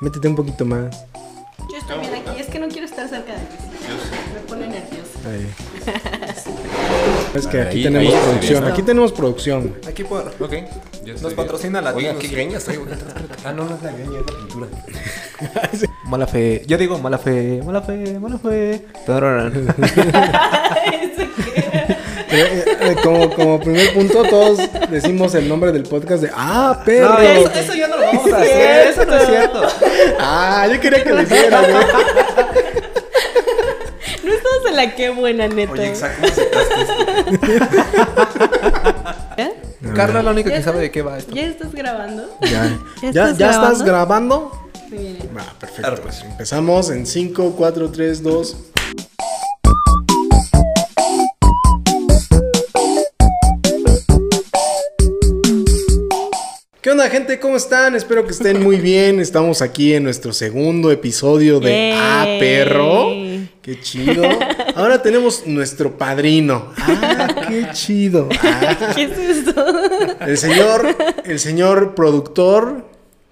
Métete un poquito más. Yo estoy bien aquí, es que no quiero estar cerca de ti. Me pone nerviosa. Ahí. Es que aquí ahí- tenemos ahí producción. Aquí tenemos producción. Aquí por. Ok. ya estoy Nos bien. patrocina la Oigan, qué greñas traigo. Ah, no, no es la greña, es la pintura. Mala fe. Yo digo mala fe, mala fe, mala fe. Tararán. ¿Ese qué? Eh, eh, como, como primer punto, todos decimos el nombre del podcast de ¡Ah, perro! No, eso, eso ya no lo vamos a hacer. Eso no es cierto. Ah, yo quería que lo hiciera, güey. No estamos en la qué buena, neta. Oye, exacto. ¿Eh? Carla es la única ¿Ya que sabe estás- de qué va esto. ¿Ya estás grabando? Ya, ¿Ya ¿Ya, estás ya estás grabando? grabando? Muy bien. Ah, perfecto. pues empezamos en 5, 4, 3, 2. Onda, gente? ¿Cómo están? Espero que estén muy bien. Estamos aquí en nuestro segundo episodio de Yay. Ah, perro. Qué chido. Ahora tenemos nuestro padrino. Ah, qué chido. Ah, ¿Qué es esto? el señor, el señor productor,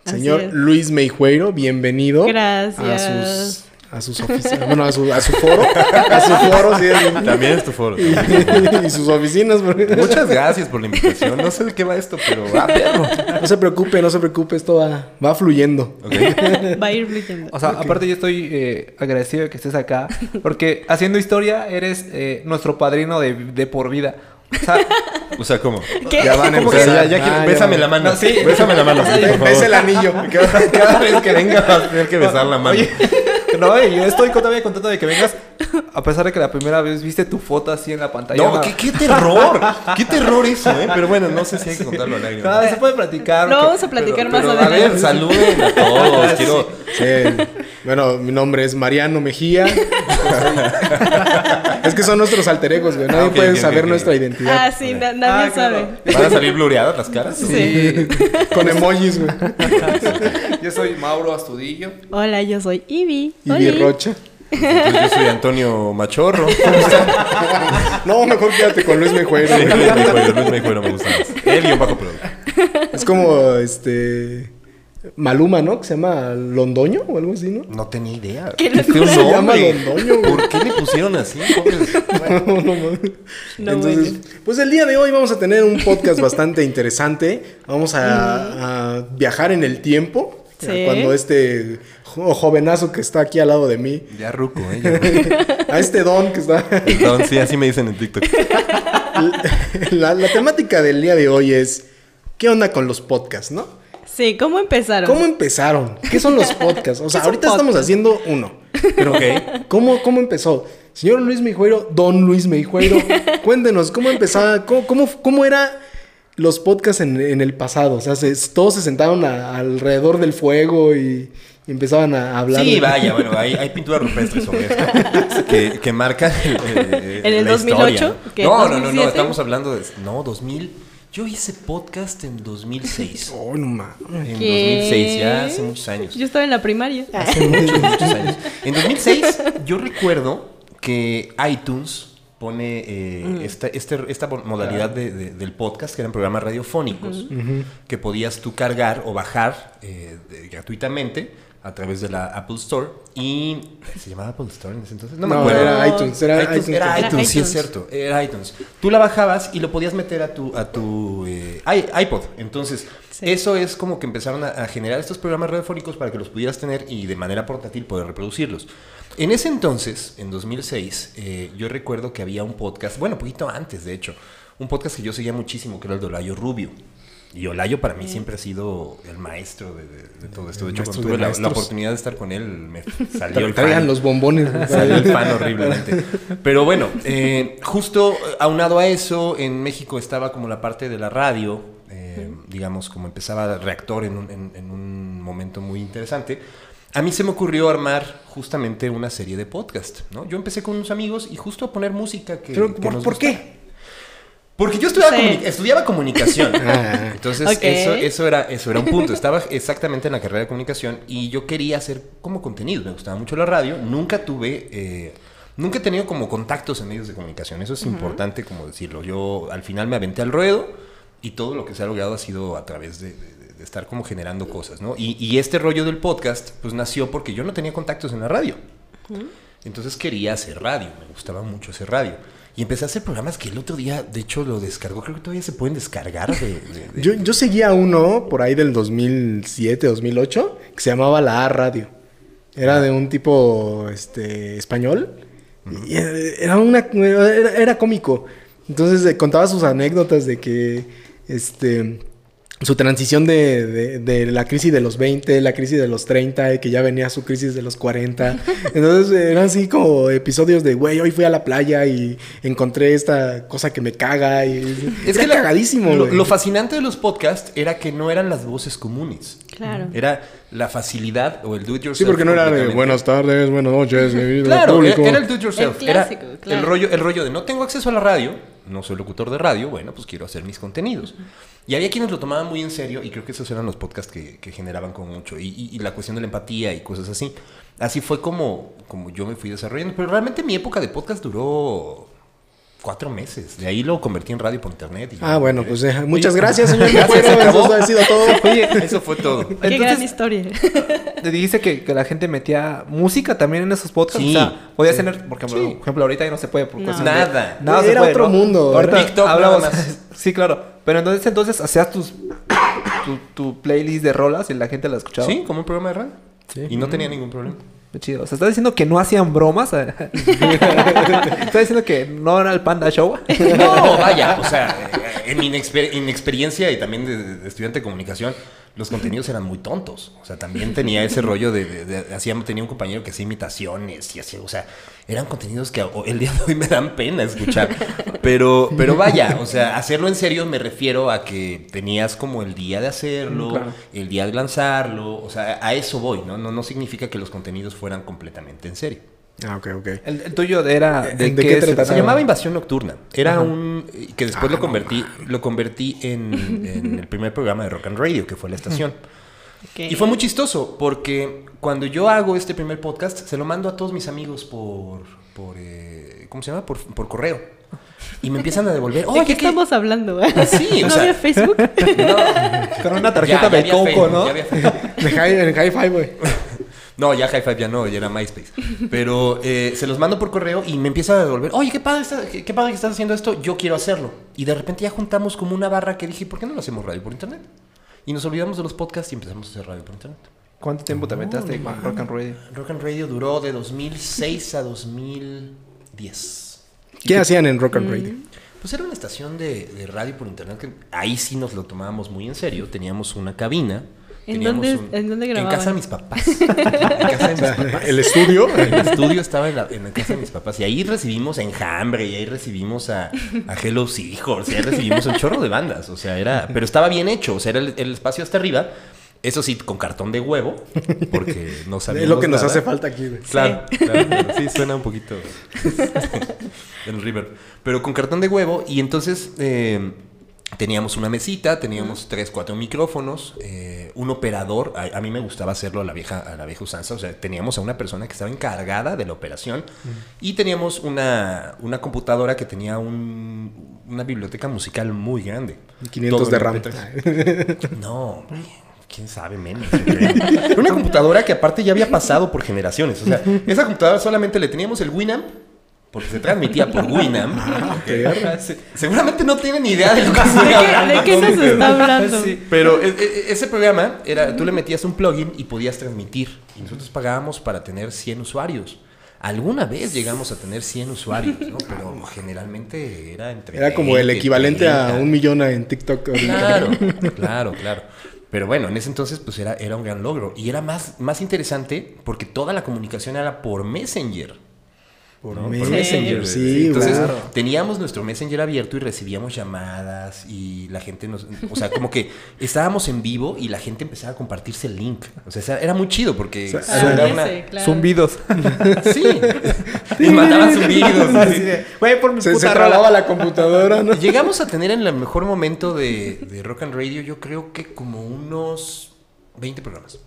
señor. Luis Meijueiro, bienvenido. Gracias. A sus, a sus oficinas, bueno, a su, a su foro, a su foro, sí, es- También es tu foro. y, y sus oficinas. porque- Muchas gracias por la invitación. No sé de qué va esto, pero ah, perro. No se preocupe, no se preocupe, esto va, va fluyendo. Va a ir fluyendo. O sea, aparte yo estoy eh, agradecido de que estés acá. Porque haciendo historia eres eh, nuestro padrino de, de por vida. O sea, O sea, ¿cómo? ¿Qué? Ya van a ¿Cómo que empezar. ya, ya Ah, bésame la mano. No, sí. Bésame la mano. por favor. Ves el anillo. Cada, cada vez que venga vas a tener que besar la mano. Oye, no, yo estoy todavía contento de que vengas. A pesar de que la primera vez viste tu foto así en la pantalla. No, qué, qué terror. Qué terror eso, ¿eh? Pero bueno, no sé si hay que contarlo al aire. ¿no? No, se puede platicar. Lo que- vamos a platicar más Pero, a adelante. ver, saluden a todos. Quiero. Sí. Bueno, mi nombre es Mariano Mejía. es que son nuestros alter egos, güey. Nadie Ah, ok, puede ok, saber nuestra identidad. Ah, sí, na- nadie Ah, claro. sabe. ¿Van a salir blureadas las caras? Sí. Con emojis, güey. Yo soy Mauro Astudillo. Hola, yo soy Ivy. Y Oli. Rocha. Entonces yo soy Antonio Machorro. No, mejor quédate con Luis. Sí, güey. Luis Meijueiro, Luis Meijueiro me gusta más. Él y un Paco Producto. Es como este. Maluma, ¿no? Que se llama Londoño o algo así, ¿no? No tenía idea. ¿Qué? Se llama nombre. Londoño. ¿Por qué le pusieron así? No, no. No, Entonces, pues el día de hoy vamos a tener un podcast bastante interesante. Vamos a, a viajar en el tiempo. Sí. Cuando este jo- jovenazo que está aquí al lado de mí, Ya ruco, ¿eh? Ya ruco. a este don que está... Perdón, sí, así me dicen en TikTok. la, la temática del día de hoy es, ¿qué onda con los podcasts, no? Sí, ¿cómo empezaron? ¿Cómo empezaron? ¿Qué son los podcasts? O sea, ¿Qué es un ahorita estamos haciendo uno. Pero, ¿cómo, ¿cómo empezó? Señor Luis Meijueiro, don Luis Meijueiro, cuéntenos, ¿cómo empezaba? ¿Cómo, cómo, cómo era los podcasts en, en el pasado? O sea, se- todos se sentaban a- alrededor del fuego y, y empezaban a hablar. Sí, de- vaya, bueno, hay, hay pinturas rupestres sobre esto que, que marcan eh, ¿En el la 2008? historia. ¿Qué, No, no, no, no, 2007? estamos hablando de... No, 2000... Yo hice podcast en 2006. Oh, no mames. En ¿Qué? 2006, ya hace muchos años. Yo estaba en la primaria. Hace muchos, muchos años. En 2006, yo recuerdo que iTunes pone eh, esta, este- esta modalidad de- de- del podcast, que eran programas radiofónicos, que podías tú cargar o bajar eh, de- gratuitamente a través de la Apple Store. Y. ¿Se llamaba Apple Store en ese entonces? No, me No, acuerdo. era iTunes, era iTunes, iTunes. era Era iTunes, sí es cierto. Era iTunes. Tú la bajabas y lo podías meter a tu, a tu eh, iPod. Entonces, Sí. eso es como que empezaron a, a generar estos programas radiofónicos para que los pudieras tener y de manera portátil poder reproducirlos. En ese entonces, en 2006, eh, yo recuerdo que había un podcast, bueno, poquito antes de hecho, un podcast que yo seguía muchísimo, que era el de Olayo Rubio. Y Olayo para mí siempre ha sido el maestro de, de- de todo esto. De hecho, cuando tuve la, oportunidad de estar con él, me salió el Traigan fan. los bombones. Salió el fan horriblemente. Pero bueno, eh, justo aunado a eso, en México estaba como la parte de la radio, eh, digamos, como empezaba Reactor en un, en- en un momento muy interesante. A mí se me ocurrió armar justamente una serie de podcast, ¿no? Yo empecé con unos amigos y justo a poner música que... Pero, que ¿por, nos por gustaba. qué? Porque yo estudiaba, Sí. comuni- estudiaba comunicación. Ah. Entonces, eso, eso, era, eso era un punto. Estaba exactamente en la carrera de comunicación y yo quería hacer como contenido. Me gustaba mucho la radio. Nunca tuve. eh, nunca he tenido como contactos en medios de comunicación. Eso es importante como decirlo. Yo al final me aventé al ruedo y todo lo que se ha logrado ha sido a través de, de- de estar como generando cosas, ¿no? Y, y este rollo del podcast, pues nació porque yo no tenía contactos en la radio. Entonces quería hacer radio, me gustaba mucho hacer radio. Y empecé a hacer programas que el otro día, de hecho, lo descargó. Creo que todavía se pueden descargar de... de- de- Yo, yo seguía uno por ahí del 2007, 2008, que se llamaba La A Radio. Era de un tipo este, español. Y era una, era, era cómico. Entonces eh, contaba sus anécdotas de que este, su transición de, de- de la crisis de los 20, la crisis de los 30, y que ya venía su crisis de los 40. Entonces eran así como episodios de, güey, hoy fui a la playa y encontré esta cosa que me caga. Y Es era que la- cagadísimo. Lo, lo fascinante de los podcasts era que no eran las voces comunes. Claro. Era la facilidad o el do it yourself. Sí, porque no era de buenas tardes, buenas noches, mi vida Claro, público. era el do it yourself. El era rollo, el rollo de no tengo acceso a la radio, no soy locutor de radio, bueno, pues quiero hacer mis contenidos. Y había quienes lo tomaban muy en serio y creo que esos eran los podcasts que, que generaban como mucho. Y, y- y la cuestión de la empatía y cosas así. Así fue como, como yo me fui desarrollando. Pero realmente mi época de podcast duró cuatro meses. De ahí lo convertí en radio por internet. y- Ah, bueno, pues eh, muchas Oye, gracias, señor. Gracias, se acabó. Eso ha sido todo. Oye, Eso fue todo. Qué gran entonces, historia. te dijiste que, que la gente metía música también en esos podcasts. Sí. O sea, podías tener, porque por Sí. ejemplo, ahorita ya no se puede por No. cuestiones de- Nada. Nada se Era puede, otro ¿no? mundo, Ahorita TikTok hablamos- nada más. sí, claro. Pero entonces, entonces hacías tus tu, tu playlist de rolas y la gente la escuchaba. Sí, como un programa de radio. Sí. Y no tenía ningún problema. Chido. O sea, ¿estás diciendo que no hacían bromas? ¿Estás diciendo que no era el Panda Show? No, vaya, o sea, eh, en mi inexper- inexperiencia y también de estudiante de comunicación, los contenidos eran muy tontos. O sea, también tenía ese rollo de, de- de- hacía- tenía un compañero que hacía imitaciones y hacía, o sea, eran contenidos que el día de hoy me dan pena escuchar. Pero, pero vaya, o sea, hacerlo en serio me refiero a que tenías como el día de hacerlo, claro. el día de lanzarlo, o sea, a eso voy, ¿no? No, no significa que los contenidos fueran completamente en serio. Ah, ok, ok. El, el tuyo era... Eh, ¿De, ¿de qué, qué se trataba? Se trataba? llamaba Invasión Nocturna. Era un. que después Ah, lo convertí, lo convertí en, en el primer programa de Rock and Radio, que fue la estación. Ok. Y fue muy chistoso, porque cuando yo hago este primer podcast, se lo mando a todos mis amigos por. por eh, ¿Cómo se llama? Por, por correo. Y me empiezan a devolver. ¿De Oye, qué ¿qué- estamos hablando? Sí, o ¿No sea- había Facebook? Con una Ya, tarjeta ya de había coco, Facebook, ¿no? ya había Facebook. De hi- en Hi-Fi, güey. No, ya High Five ya no, ya era MySpace. Pero eh, se los mando por correo y me empiezan a devolver. Oye, qué padre, está- qué, qué padre que estás haciendo esto. Yo quiero hacerlo. Y de repente ya juntamos como una barra que dije, ¿por qué no lo hacemos radio por internet? Y nos olvidamos de los podcasts y empezamos a hacer radio por internet. ¿Cuánto tiempo te aventaste con Rock and Radio? Rock and Radio duró de 2006 a 2010. ¿Qué hacían en Rock and Radio? Pues era una estación de, de radio por internet que ahí sí nos lo tomábamos muy en serio. Teníamos una cabina. ¿En dónde- en dónde En casa de mis papás. en casa de mis papás. El estudio. El estudio estaba en la, en la casa de mis papás y ahí recibimos a Enjambre y ahí recibimos a, a Hello Seahorse y ahí recibimos un chorro de bandas, o sea, era, pero estaba bien hecho, o sea, era el, el espacio hasta arriba, eso sí, con cartón de huevo, porque no sabíamos Es lo que nos hace falta aquí. Claro, claro, claro. sí, suena un poquito el River, pero con cartón de huevo y entonces eh, teníamos una mesita, teníamos tres, cuatro micrófonos, eh, un operador, a, a mí me gustaba hacerlo a la vieja, a la vieja usanza, o sea, teníamos a una persona que estaba encargada de la operación y teníamos una, una computadora que tenía un- una biblioteca musical muy grande. 500 Todo de RAM. MP3. No, quién sabe menos. Era una computadora que aparte ya había pasado por generaciones. O sea, esa computadora solamente le teníamos el Winamp, porque se transmitía por Winamp. Perro. Seguramente no tienen ni idea de lo que estoy ¿De qué, hablando. de qué nos está hablando? Sí. Pero e- e- ese programa era, tú le metías un plugin y podías transmitir. Y nosotros pagábamos para tener 100 usuarios. Alguna vez llegamos a tener 100 usuarios, ¿no? Pero generalmente era entre. Era como el 20, equivalente a 30. un millón en TikTok. ahorita. Claro, claro, claro. Pero bueno, en ese entonces pues era, era un gran logro. Y era más, más interesante porque toda la comunicación era por Messenger. Por ¿no? Messenger, Sí, sí, Entonces claro. teníamos nuestro Messenger abierto y recibíamos llamadas y la gente nos... O sea, como que estábamos en vivo y la gente empezaba a compartirse el link. O sea, era muy chido porque... sea, eso era una- ese, claro. Zumbidos. Sí. y mandaban zumbidos. Así de, Güey, por mi Se, trababa la computadora, ¿no? Llegamos a tener en el mejor momento de, de Rock and Radio, yo creo que como unos 20 programas.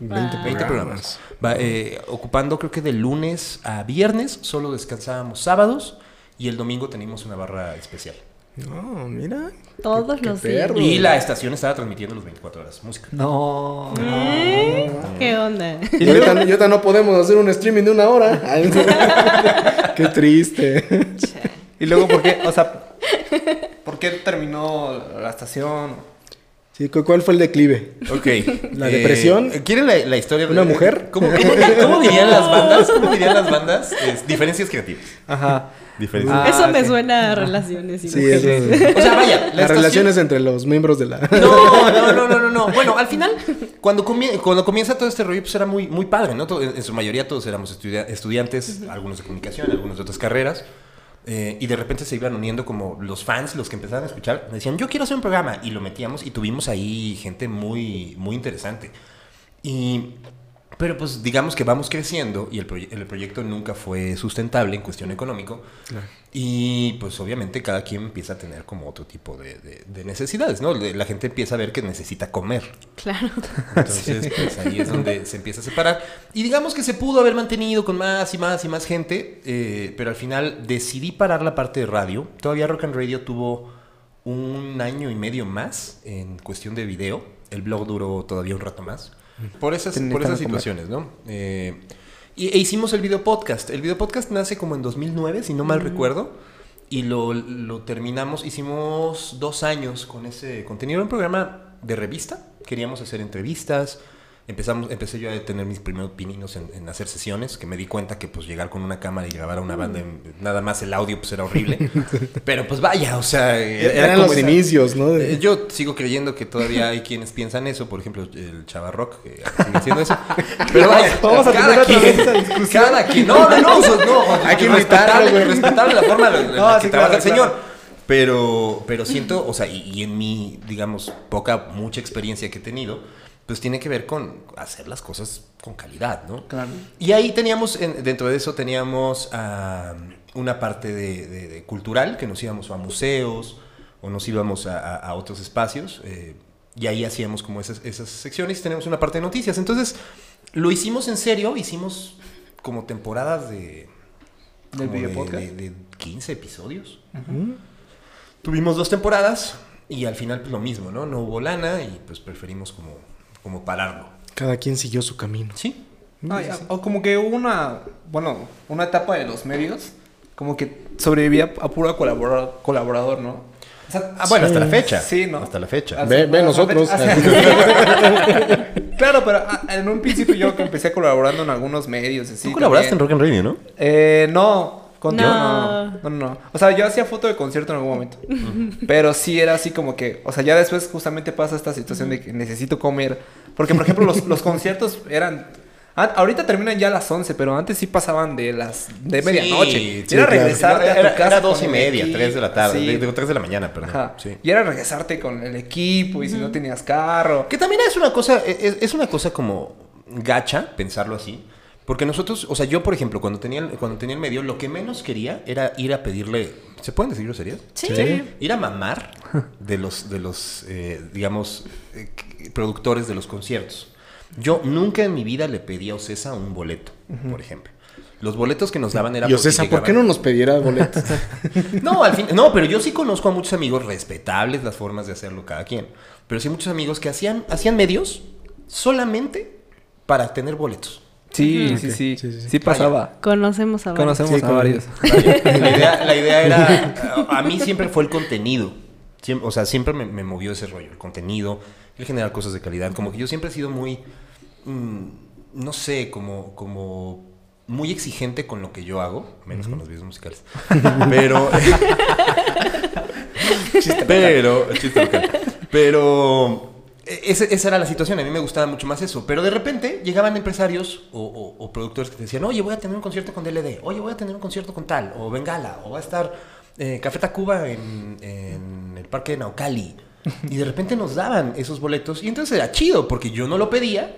20 Ah. 20 programas. Va, eh, ocupando creo que de lunes a viernes, solo descansábamos sábados y el domingo teníamos una barra especial. No, mira. Todos qué los días. Y la estación estaba transmitiendo los 24 horas música. No. ¿Eh? ¿Qué onda? Y ahorita, y ahorita no podemos hacer un streaming de una hora. Ay, qué triste. Y luego, ¿por qué? O sea, ¿por qué terminó la estación? Sí, ¿cu- ¿cuál fue el declive? Ok. ¿La depresión? ¿Quieren la, la historia de ¿Una mujer? ¿Cómo, cómo, cómo dirían las bandas? ¿Cómo dirían las bandas? Es, diferencias creativas. Ajá. Diferencias. Ah, Eso me sí. suena a relaciones y Sí, mujeres. eso es- O sea, vaya, la Las estación- relaciones entre los miembros de la... No, no, no, no, no, no. Bueno, al final, cuando, comie- cuando comienza todo este rollo, pues era muy, muy padre, ¿no? En, su mayoría todos éramos estudia- estudiantes, algunos de comunicación, algunos de otras carreras. Eh, y de repente se iban uniendo como los fans, los que empezaban a escuchar, decían, yo quiero hacer un programa. Y lo metíamos y tuvimos ahí gente muy, muy interesante. Y, pero pues digamos que vamos creciendo y el, proye- el proyecto nunca fue sustentable en cuestión económico. Y pues obviamente cada quien empieza a tener como otro tipo de, de- de necesidades, ¿no? La gente empieza a ver que necesita comer. Claro. Entonces, pues ahí es donde se empieza a separar. Y digamos que se pudo haber mantenido con más y más y más gente, eh, pero al final decidí parar la parte de radio. Todavía Rock and Radio tuvo un año y medio más en cuestión de video. El blog duró todavía un rato más. Por esas, por esas comer. situaciones, ¿no? Eh, y, e hicimos el video podcast. El video podcast nace como en 2009, si no mal recuerdo. Y lo, lo terminamos, hicimos dos años con ese contenido. Era un programa de revista. Queríamos hacer entrevistas. Empezamos, empecé yo a tener mis primeros pininos en, en hacer sesiones, que me di cuenta que pues llegar con una cámara y grabar a una banda, nada más el audio pues era horrible. Pero pues vaya, o sea, era, Eran como los esa- inicios, ¿no? De- eh, Yo sigo creyendo que todavía hay quienes piensan eso, por ejemplo, el Chavarrock, que sigue haciendo eso. Pero vaya, Vamos a cada tener quien, cada quien, no, no, no, no, Hay que güey. respetable la forma en la, que sí, trabaja claro, el señor. claro. Pero, pero siento, o sea, y, y en mi, digamos, poca, mucha experiencia que he tenido, pues tiene que ver con hacer las cosas con calidad, ¿no? Claro. Y ahí teníamos, en- dentro de eso teníamos una parte de, de- de cultural, que nos íbamos a museos o nos íbamos a, a- a otros espacios. eh, y ahí hacíamos como esas, esas secciones y tenemos una parte de noticias. Entonces, lo hicimos en serio, hicimos como ¿Del temporadas de... como video de- podcast? De, de 15 episodios. Tuvimos dos temporadas y al final pues lo mismo, ¿no? No hubo lana y pues preferimos como, como pararlo. Cada quien siguió su camino. Sí. O como que hubo una, bueno, una etapa de los medios, como que sobrevivía a puro colaborador, colaborador ¿no? O sea, Ah, bueno, hasta la fecha. Sí, ¿no? Hasta la fecha. Ve, ve nosotros. claro, pero ah, en un principio yo que empecé colaborando en algunos medios. Así, Tú colaboraste en. Rock and Radio, ¿no? Eh, no, contigo No. no. No, no. O sea, yo hacía foto de concierto en algún momento. Pero sí era así como que, o sea, ya después justamente pasa esta situación de que necesito comer. Porque, por ejemplo, los, los conciertos eran... ah, ahorita terminan ya a las 11, pero antes sí pasaban de las... de medianoche. Sí, Y era claro. regresarte a tu era, casa era dos y media, tres de la tarde. Sí. Digo, tres de la mañana, perdón. Ajá. Sí. Y era regresarte con el equipo y si no tenías carro. Que también es una cosa, es, es una cosa como gacha, pensarlo así. Porque nosotros, o sea, yo, por ejemplo, cuando tenía, el- cuando tenía el medio, lo que menos quería era ir a pedirle. ¿Se pueden decir groserías? Sí. Ir a mamar de los, de los eh, digamos, eh, productores de los conciertos. Yo nunca en mi vida le pedí a Ocesa un boleto, por ejemplo. Los boletos que nos daban era Y Ocesa, ¿por qué no nos pediera boletos? no, al fin, no, pero yo sí conozco a muchos amigos respetables las formas de hacerlo cada quien. Pero sí muchos amigos que hacían, hacían medios solamente para tener boletos. Sí, sí, sí, sí, sí, sí. sí. pasaba. Conocemos a varios. Conocemos Sí, a con- varios. La idea, la idea era, a mí siempre fue el contenido. Siempre- o sea, siempre me, me movió ese rollo, el contenido, el generar cosas de calidad. Como que yo siempre he sido muy, mm, no sé, como, como muy exigente con lo que yo hago, menos con los videos musicales. Pero... pero... chiste local. Pero... e- ese- esa era la situación, a mí me gustaba mucho más eso. Pero de repente llegaban empresarios o, o- o productores que te decían, oye, voy a tener un concierto con DLD, oye, voy a tener un concierto con tal, o Bengala, o va a estar eh, Café Tacuba en, en el parque de Naucali. Y de repente nos daban esos boletos y entonces era chido porque yo no lo pedía,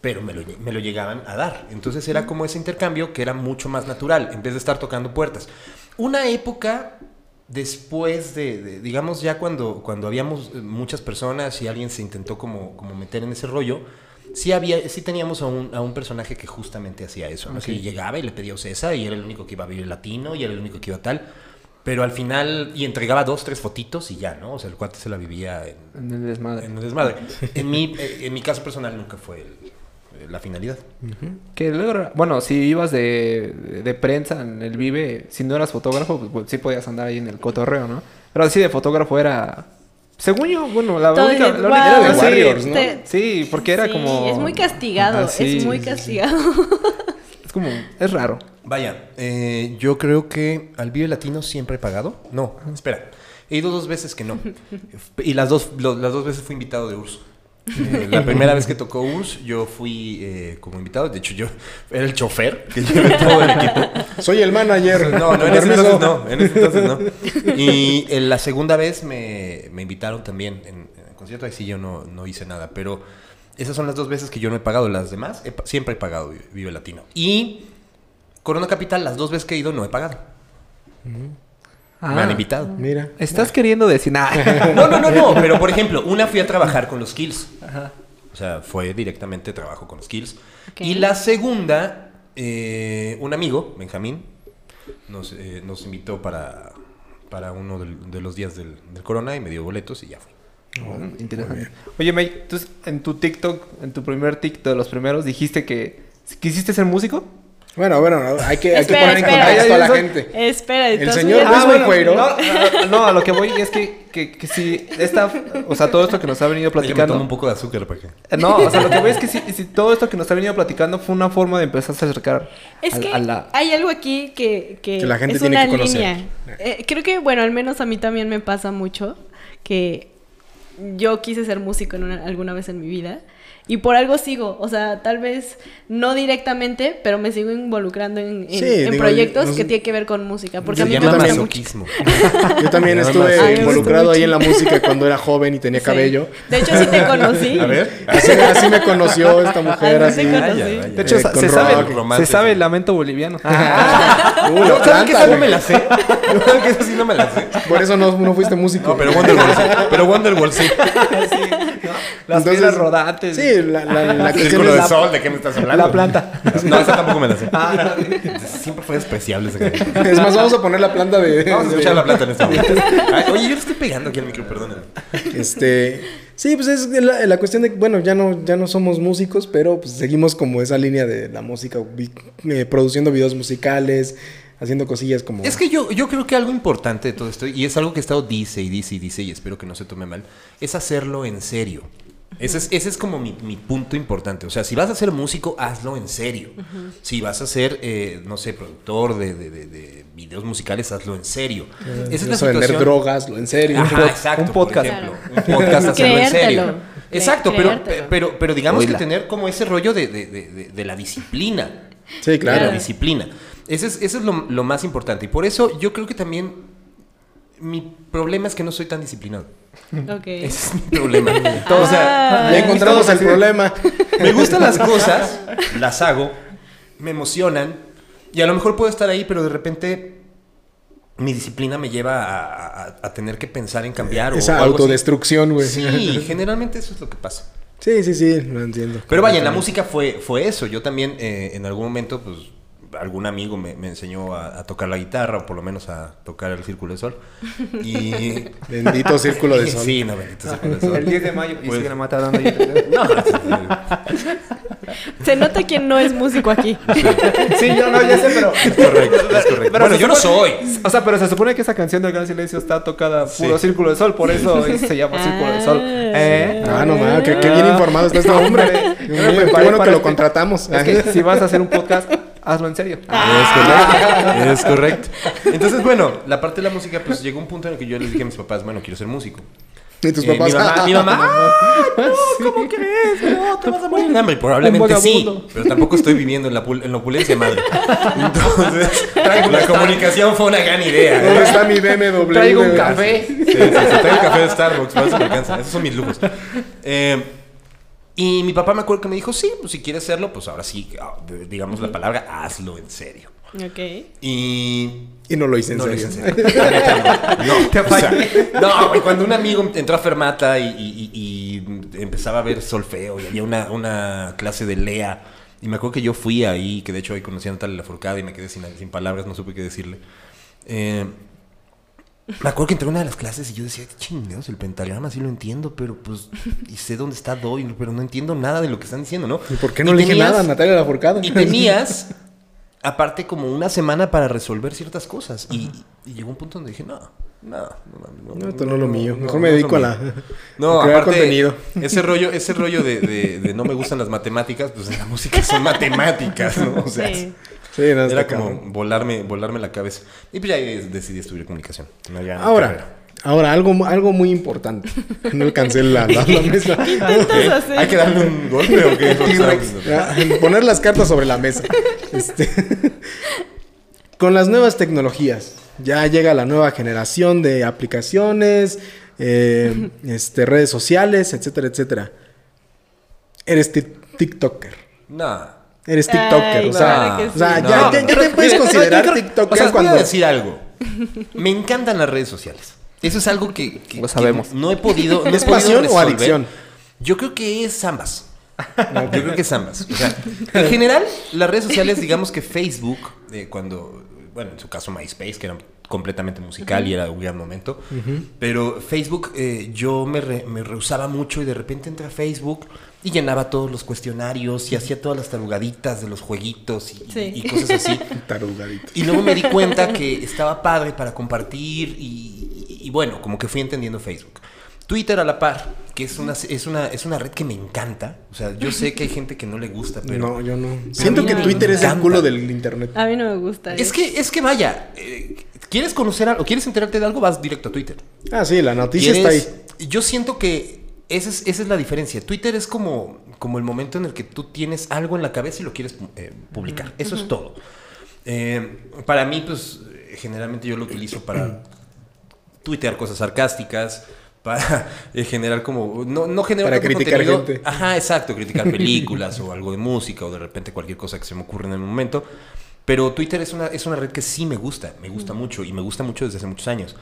pero me lo, me lo llegaban a dar. Entonces era como ese intercambio que era mucho más natural, en vez de estar tocando puertas. Una época después de, de- digamos, ya cuando, cuando habíamos eh, muchas personas y alguien se intentó como, como meter en ese rollo, sí, había, sí teníamos a un, a un personaje que justamente hacía eso, ¿no? Que llegaba y le pedía a Ocesa y era el único que iba a vivir latino y era el único que iba tal. Pero al final, y entregaba dos, tres fotitos y ya, ¿no? O sea, el cuate se la vivía en, En el desmadre. en el desmadre. En mi, eh, en mi caso personal nunca fue el- la finalidad. Que luego, bueno, si ibas de, de prensa en el Vive, si no eras fotógrafo, pues, pues, sí podías andar ahí en el cotorreo, ¿no? Pero así de fotógrafo era... Según yo, bueno, la Todo única... el- la única- wow. Era de sí, Warriors, ¿no? Te- Sí, porque era Sí, como... Es muy castigado, sí, es muy sí, sí. castigado. Es como... Es raro. Vaya, eh, yo creo que al Vive Latino siempre he pagado. No, espera. He ido dos veces que no. Y las dos, lo- las dos veces fui invitado de URSS. Eh, la primera vez que tocó URSS, yo fui eh, como invitado. De hecho, yo era el chofer que llevé todo el equipo. Soy el manager. No, no, en ese entonces no. En ese entonces no. Y en la segunda vez me, me invitaron también en, en el concierto. Ahí sí yo no, no hice nada. Pero esas son las dos veces que yo no he pagado. Las demás he siempre he pagado Vi- Vive Latino. Y Corona Capital, las dos veces que he ido no he pagado. Me han Ah. invitado. Mira. Estás queriendo decir nada. No, no, no, no. Pero por ejemplo, una fui a trabajar con los Kills. O sea, fue directamente trabajo con los Kills. Y la segunda, eh, un amigo, Benjamín, nos, eh, nos invitó para, para uno del- de los días del, del Corona y me dio boletos y ya fui. Mm, Interesante. Oye, May, entonces en tu TikTok, en tu primer TikTok de los primeros, dijiste que quisiste ser músico. Bueno, bueno, hay que, hay que Espera, poner en espera. contexto a la Eso- gente. Espera, El señor Ah, Luis bueno. No, no, no, a lo que voy es que, que, que si esta, o sea, todo esto que nos ha venido Oye, me platicando. tomo un poco de azúcar para que... Eh, No, o sea, lo que voy es que si, si todo esto que nos ha venido platicando fue una forma de empezar a acercar Es a, que a la... hay algo aquí que, que, Que la gente es tiene una que conocer. línea. Eh, creo que, bueno, al menos a mí también me pasa mucho que yo quise ser músico en una- alguna vez en mi vida y por algo sigo. O sea, tal vez no directamente, pero me sigo involucrando en, en- Sí, en digo, proyectos nos- que tienen que ver con música. Porque Se a mí me gusta mucho. Yo también estuve involucrado ahí en la música cuando era joven y tenía Sí. cabello. De hecho, sí te conocí. A ver. Así, así me conoció esta mujer, Así te Vaya, conocí. vaya. De hecho, Eh, se, sabe, se el lamento boliviano. Uh, la ¿Sabes que esa no me la sé? ¿Sabes que esa sí no me la sé? Por eso no, no fuiste músico. No, pero Wonderwall sí. Pero Wonderwall sí. Las Entonces, piedras rodantes. Sí, la, la, la Círculo de la- sol, ¿de qué me estás hablando? La planta. No, esa tampoco me la sé. Ah, Siempre fue despreciable esa canción. Es más, vamos a poner la planta de... Vamos a de- escuchar la plata en este momento. Ay, oye, yo le estoy pegando aquí al micro, perdóname. Este, sí, pues es la, la cuestión de, bueno, ya no, ya no somos músicos, pero pues seguimos como esa línea de la música, vi- eh, produciendo videos musicales, haciendo cosillas como... Es que yo, yo creo que algo importante de todo esto, y es algo que he estado dice y dice y dice, y espero que no se tome mal, es hacerlo en serio. Ese es, ese es como mi, mi punto importante. O sea, si vas a ser músico, hazlo en serio. Si vas a ser, eh, no sé, productor de, de- de- de videos musicales, hazlo en serio. Esa es la eso de vender drogas, lo en serio. Ajá, pod- exacto. un podcast. Por ejemplo, un podcast hacerlo en serio. Exacto, pero, pero, pero digamos Oíla. que tener como ese rollo de, de- de- de- de la disciplina. Sí, De claro. la disciplina. Ese es, eso es lo, lo más importante. Y por eso yo creo que también mi problema es que no soy tan disciplinado. Ok. Ese es mi problema. o sea, Ah. Ya encontramos el problema. me gustan las cosas, las hago, me emocionan y a lo mejor puedo estar ahí, pero de repente mi disciplina me lleva a, a- a tener que pensar en cambiar o, Esa algo autodestrucción, güey. Sí, generalmente eso es lo que pasa. Sí, sí, sí, lo entiendo. Pero vaya, en la música fue, fue eso. Yo también eh, en algún momento, pues, algún amigo me, me enseñó a, a tocar la guitarra, o por lo menos a tocar el círculo de sol. Y... Bendito círculo de sol. Sí, no, bendito círculo de sol. El 10 de mayo y Pues- siguen matando. Se nota quién no es músico aquí. sí, yo no, ya sé, pero... Es correcto, es correcto. Pero bueno, se yo no soy. O sea, pero se supone que esa canción del Gran Silencio está tocada puro Sí. Círculo de Sol, por eso se llama Círculo de Sol. Ah, ¿Eh? Ah, no mames, qué, qué bien informado está este hombre. Qué bueno que lo contratamos. Es que si vas a hacer un podcast, hazlo en serio. Es correcto. Es correcto. Entonces, bueno, la parte de la música, pues llegó un punto en el que yo les dije a mis papás, bueno, quiero ser músico. Y tus Eh, papás. mi mamá, mi mamá, "Ay, no, ¿cómo crees? No, te vas a morir de hambre. Probablemente Un sí, pero tampoco estoy viviendo en la, pul- en la opulencia, madre. Entonces, la comunicación fue una gran idea. ¿Dónde está mi BMW? Traigo un café. Sí, sí, sí, traigo el café de Starbucks, para eso me alcanza. Esos son mis lujos. Eh, y mi papá me acuerdo que me dijo, sí, pues si quieres hacerlo, pues ahora sí, ah, digamos la palabra, hazlo en serio. Ok. Y Y no lo hice en no, lo serio. hice en serio. La neta, no. No, o sea, no, güey, cuando un amigo entró a Fermata y, y- y- y empezaba a ver solfeo y había una, una clase de Lea. Y me acuerdo que yo fui ahí, que de hecho ahí conocí a Natalia Lafourcade y me quedé sin, sin palabras, no supe qué decirle. Eh, Me acuerdo que entré a una de las clases y yo decía, chingados, el pentagrama sí lo entiendo, pero pues, y sé dónde está do, y- pero no entiendo nada de lo que están diciendo, ¿no? ¿Y por qué no le dije nada a Natalia Lafourcade? Y tenías, aparte, como una semana para resolver ciertas cosas. Y, y llegó un punto donde dije, no, no, no, no, No, esto no es lo mío. Mejor me dedico a la... No, a crear aparte, contenido. ese rollo, ese rollo de, de- de no me gustan las matemáticas, pues en la música son matemáticas, ¿no? O sea, Sí. Sí, no, está era como cabrón. volarme, volarme la cabeza. Y pues ya decidí estudiar comunicación. Ahora, carrera. ahora, algo, algo muy importante. No alcancé la, la, la mesa. intentas hacer? ¿Hay que darle un golpe o qué? Poner las cartas sobre la mesa. Este, Con las nuevas tecnologías, ya llega la nueva generación de aplicaciones, eh, este, redes sociales, etcétera, etcétera. Eres ti- TikToker. No. Eres TikToker. Ay, o sea, claro que o sea, sí. ya, ya- ya te puedes considerar creo- TikToker o sea, cuando. voy a decir algo. Me encantan las redes sociales. Eso es algo que, que- Lo sabemos. que no he podido. no he ¿Es podido pasión o adicción? Yo creo que es ambas. Yo creo que es ambas. O sea, en general, las redes sociales, digamos que Facebook, eh, cuando, bueno, en su caso MySpace, que era completamente musical y era un gran momento, pero Facebook eh, yo me, re- me rehusaba mucho y de repente entré a Facebook y llenaba todos los cuestionarios y hacía todas las tarugaditas de los jueguitos y, Sí. y cosas así. Tarugadito. Y luego me di cuenta que estaba padre para compartir y, y- y bueno, como que fui entendiendo Facebook. Twitter a la par, que es una, es, una, es una red que me encanta. O sea, yo sé que hay gente que no le gusta, pero... No, yo no. Siento que Twitter es el culo del internet. A mí no me gusta. Es que, es que vaya, eh, ¿quieres conocer algo? ¿Quieres enterarte de algo? Vas directo a Twitter. Ah, sí, la noticia está ¿Quieres- ahí. Yo siento que esa es, esa es la diferencia. Twitter es como, como el momento en el que tú tienes algo en la cabeza y lo quieres eh, publicar. Eso es todo. Eh, para mí, pues, generalmente yo lo utilizo para tuitear cosas sarcásticas, para eh, generar como... No, no generar Para criticar contenido. gente. Ajá, exacto. Criticar películas o algo de música o de repente cualquier cosa que se me ocurre en el momento. Pero Twitter es una, es una red que sí me gusta, me gusta mucho y me gusta mucho desde hace muchos años.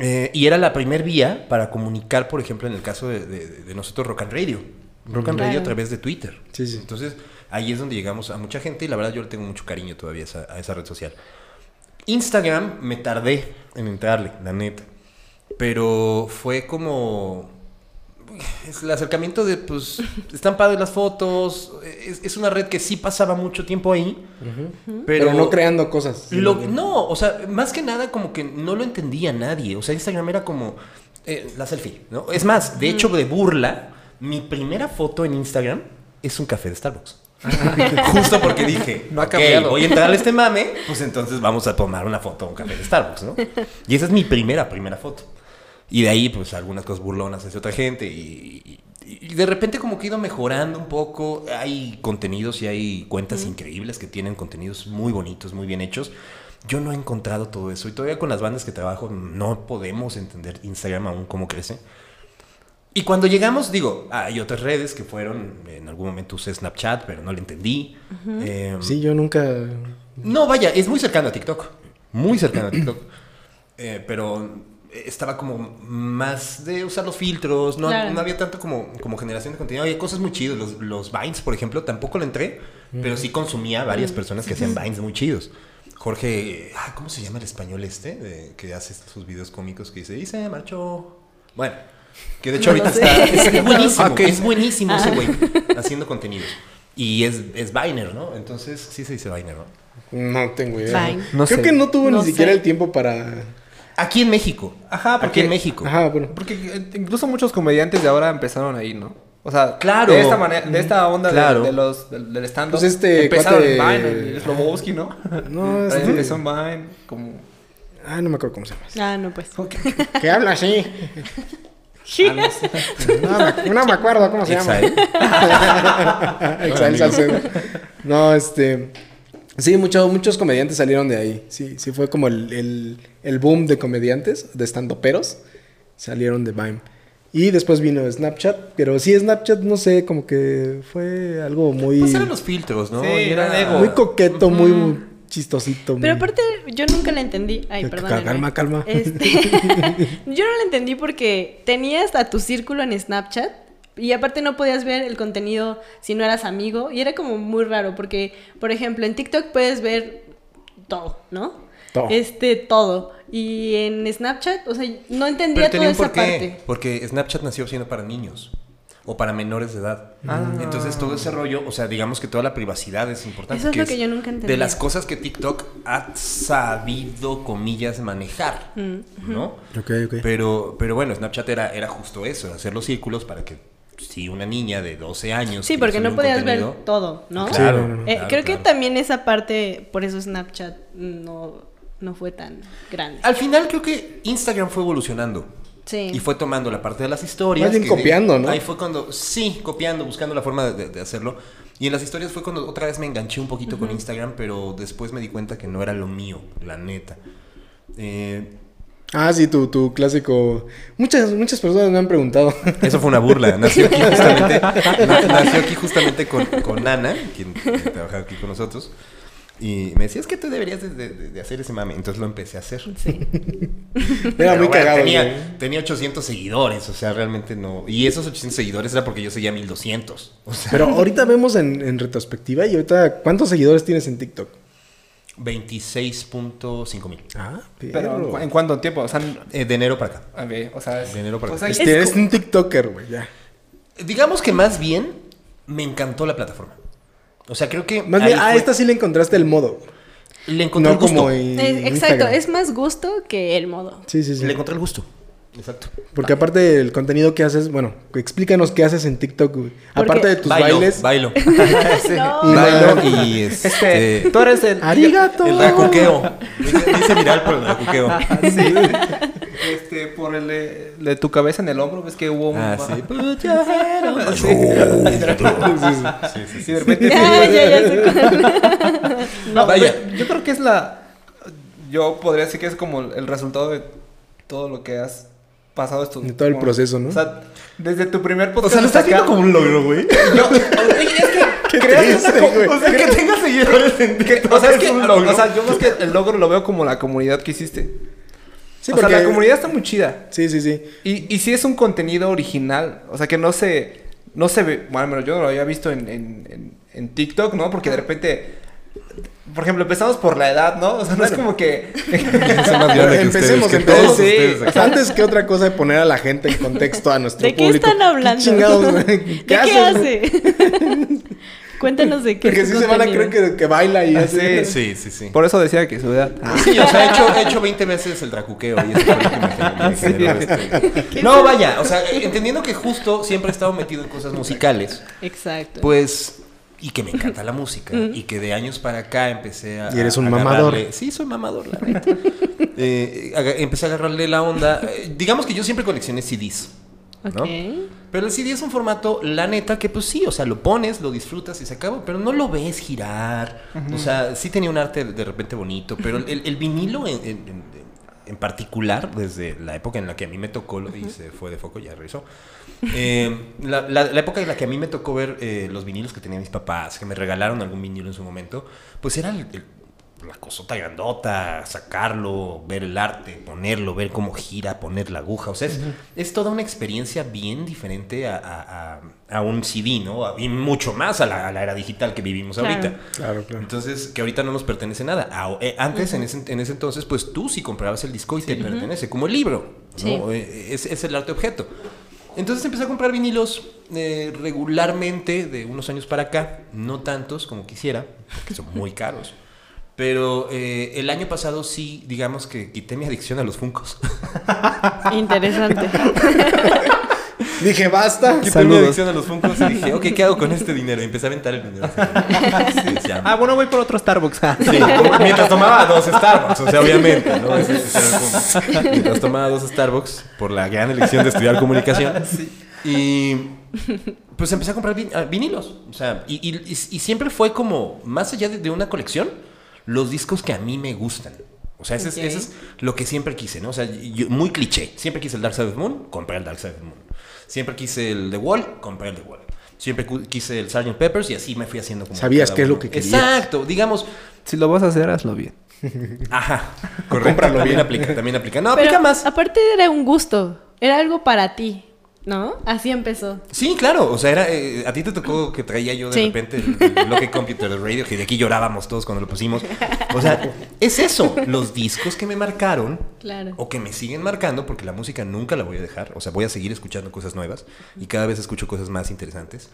Eh, y era la primer vía para comunicar, por ejemplo, en el caso de, de- de nosotros, Rock and Radio. Rock and Radio Claro. a través de Twitter. Sí, sí. Entonces, ahí es donde llegamos a mucha gente y la verdad yo le tengo mucho cariño todavía a esa, a esa red social. Instagram me tardé en entrarle, la neta. Pero fue como... Es el acercamiento de, pues, están padres las fotos. Es, es una red que sí pasaba mucho tiempo ahí. Pero, no creando cosas. Lo- no, o sea, más que nada como que no lo entendía nadie. O sea, Instagram era como eh, la selfie, ¿no? Es más, de hecho, de burla, mi primera foto en Instagram es un café de Starbucks. Justo porque dije, No ha voy a entrar a este mame, pues entonces vamos a tomar una foto de un café de Starbucks, ¿no? Y esa es mi primera, primera foto. Y de ahí, pues, algunas cosas burlonas hacia otra gente. Y, y- y de repente como que he ido mejorando un poco. Hay contenidos y hay cuentas increíbles que tienen contenidos muy bonitos, muy bien hechos. Yo no he encontrado todo eso. Y todavía con las bandas que trabajo no podemos entender Instagram aún cómo crece. Y cuando llegamos, digo, hay otras redes que fueron, en algún momento usé Snapchat, pero no le entendí. Eh, Sí, yo nunca. no, vaya, es muy cercano a TikTok. Muy cercano a TikTok. Eh, pero estaba como más de usar los filtros. No, Claro. no había tanto como, como generación de contenido. Había cosas muy chidas. Los, los Vines, por ejemplo, tampoco le entré. Pero sí consumía varias personas que hacían Vines muy chidos. Jorge, ah, ¿cómo se llama el español este? De- que hace sus videos cómicos que dice, y se marchó. Bueno, que de hecho No lo ahorita está. Es buenísimo, es buenísimo ese güey haciendo contenidos. Y es, es Viner, ¿no? Entonces sí se dice Viner, ¿no? No tengo idea. Vine. No Creo sé. que no tuvo No ni siquiera el tiempo para. Aquí en México. Ajá, Aquí porque- en México. Ajá, bueno. Porque eh, incluso muchos comediantes de ahora empezaron ahí, ¿no? O sea, Claro. de esta manera, de esta onda Claro. de, los del, del stand Pues este empezaron en Vine, el Slobowski, ¿no? No, Ahí este- empezó en Vine, como Ah, no me acuerdo cómo se llama. Ah, no, pues. Que habla así. No, me- no me acuerdo cómo se llama. Exael Salcedo. No, este. Sí, mucho- muchos comediantes salieron de ahí. Sí, sí, fue como el, el- el boom de comediantes, de estandoperos. Salieron de Vine. Y después vino Snapchat. Pero sí, Snapchat, no sé, como que fue algo muy. Pues eran los filtros, ¿no? Sí, era ego. Muy coqueto, muy chistosito. Pero muy- aparte, yo nunca la entendí. Ay, perdón. calma, calma. Este, yo no la entendí porque tenías a tu círculo en Snapchat y aparte no podías ver el contenido si no eras amigo y era como muy raro porque, por ejemplo, en TikTok puedes ver todo, ¿no? Todo. este, todo. Y en Snapchat, o sea, no entendía toda esa porqué, parte. porque Snapchat nació siendo para niños o para menores de edad. Ah. Entonces todo ese rollo, o sea, digamos que toda la privacidad es importante. Eso es lo que yo nunca entendí. De las cosas que TikTok ha sabido, comillas, manejar, Mm, ¿no? Ok, ok. Pero, pero bueno, Snapchat era, era justo eso, hacer los círculos para que si una niña de 12 años... Sí, porque no podías ver todo, ¿no? Sí, Claro, no, no, no. Eh, claro, creo claro. que también esa parte, por eso Snapchat no, no fue tan grande. Al final creo que Instagram fue evolucionando. Sí. Y fue tomando la parte de las historias. Más bien que- copiando, ¿no? Ahí fue cuando, sí, copiando, buscando la forma de, de- de hacerlo. Y en las historias fue cuando otra vez me enganché un poquito con Instagram, pero después me di cuenta que no era lo mío, la neta. Eh, Ah, sí, tu, tu clásico. Muchas, muchas personas me han preguntado. eso fue una burla. Nació aquí justamente, na- nació aquí justamente con, con Ana, quien, quien trabaja aquí con nosotros. Y me decía, es que tú deberías de, de- de hacer ese mame. Entonces lo empecé a hacer. Sí. Era Pero muy bueno, cagado. Tenía, tenía 800 seguidores, o sea, realmente no. Y esos 800 seguidores era porque yo seguía 1200. O sea, Pero ahorita vemos en, en retrospectiva y ahorita, ¿cuántos seguidores tienes en TikTok? 26.5 mil. Ah, Pero. ¿en, cu- en cuánto tiempo? O sea, Eh, de enero para acá. a ver, o sea, es, De enero para o acá. sea, Este, Es eres un TikToker, güey, ya. Digamos que más bien me encantó la plataforma. O sea, creo que. Más bien, ah, fue- esta sí le encontraste el modo. Le encontré No el gusto. como en exacto, Instagram. es más gusto que el modo. Sí, sí, sí. Le encontré el gusto. Exacto. Porque aparte del contenido que haces, bueno, explícanos qué haces en TikTok, güey. Aparte de tus bailo, bailes. Bailo. No. Y bailo y Este, este. tú eres el... Arigato. El racuqueo. Dice, viral por el racuqueo. Sí. Este, por el de, de tu cabeza en el hombro, ves que hubo un... Ah, sí. Sí, sí, sí, de repente... Ya, ya. No, Vaya. pero Yo creo que es la. Yo podría decir que es como el resultado de todo lo que has pasado estos. De todo el como- proceso, ¿no? O sea, desde tu primer O podcast. sea, lo estás viendo como un logro, güey. Oye, es que creas una güey. O sea, que tengas seguidores en TikTok o sea, es que, un logro. o sea, yo más que el logro lo veo como la comunidad que hiciste. Sí, o porque... sea, la comunidad está muy chida. Sí, sí, sí. Y, y si es un contenido original, o sea, que no se, no se ve, bueno, yo no lo había visto en, en, en, en TikTok, ¿no? Porque de repente, por ejemplo, empezamos por la edad, ¿no? O sea, no es como que... Empecemos, Sí, aquí. Antes que otra cosa de poner a la gente en contexto a nuestro ¿De qué público. están hablando? chingados, güey? ¿De qué, hace? Cuéntanos de qué Porque sí se van a creer que, que baila y Ah, así. Sí, sí, sí. Por eso decía que su edad... Sí, o sea, he hecho, he hecho 20 veces el dracuqueo y eso fue lo que me me este- No, vaya, o sea, entendiendo que justo siempre he estado metido en cosas musicales, Exacto. pues, y que me encanta la música, y que de años para acá empecé a... Y eres un a mamador. Sí, soy mamador, la neta. Eh, empecé a agarrarle la onda. Eh, digamos que yo siempre coleccioné CDs. ¿no? Pero el CD es un formato, la neta, que pues sí, o sea, lo pones, lo disfrutas y se acaba, pero no lo ves girar. O sea, sí tenía un arte de repente bonito, pero el, el vinilo en, en- en- en particular, desde la época en la que a mí me tocó, lo y se fue de foco, ya regresó. Eh, la, la- la época en la que a mí me tocó ver eh, los vinilos que tenían mis papás, que me regalaron algún vinilo en su momento, pues era el- el- la cosota grandota, sacarlo, ver el arte, ponerlo, ver cómo gira, poner la aguja. O sea, es, es toda una experiencia bien diferente a, a- a- a un CD, ¿no? A- y mucho más a la, a la era digital que vivimos Claro. ahorita. Claro, claro. Entonces, que ahorita no nos pertenece nada. Eh, antes, en, ese, en ese entonces, pues tú sí comprabas el disco y te pertenece, como el libro. ¿no? Sí. Eh, Es, es el arte objeto. Entonces empecé a comprar vinilos eh, regularmente de unos años para acá, no tantos como quisiera, porque son muy caros. Pero eh, el año pasado sí, digamos que quité mi adicción a los Funcos. Interesante. Dije, basta. Quité mi adicción a los Funcos y dije, ok, ¿qué hago con este dinero? Y empecé a aventar el dinero. Sí. Ah, bueno, voy por otro Starbucks. Sí, mientras tomaba dos Starbucks, o sea, obviamente, ¿no? Mientras tomaba dos Starbucks por la gran elección de estudiar comunicación. Y pues empecé a comprar vin- ah, vinilos. O sea, y, y- y- y siempre fue como, más allá de, de una colección, los discos que a mí me gustan. O sea, ese, es- ese es lo que siempre quise, ¿no? O sea, yo- muy cliché. Siempre quise el Dark Side of the Moon, compré el Dark Side of the Moon. Siempre quise el The Wall, compré el The Wall. Siempre quise el Sgt. Peppers y así me fui haciendo como. Sabías qué es lo que querías. Exacto, digamos, si lo vas a hacer, hazlo bien. Ajá, correcto. Cómpralo también bien. aplica, también aplica. No, Pero aplica más. aparte era un gusto. Era algo para ti. ¿No? Así empezó. Sí, claro. O sea, era, eh, a ti te tocó que traía yo de Sí. repente el, el bloque Computer Radio, que de aquí llorábamos todos cuando lo pusimos. O sea, es eso. Los discos que me marcaron Claro. o que me siguen marcando, porque la música nunca la voy a dejar. O sea, voy a seguir escuchando cosas nuevas y cada vez escucho cosas más interesantes.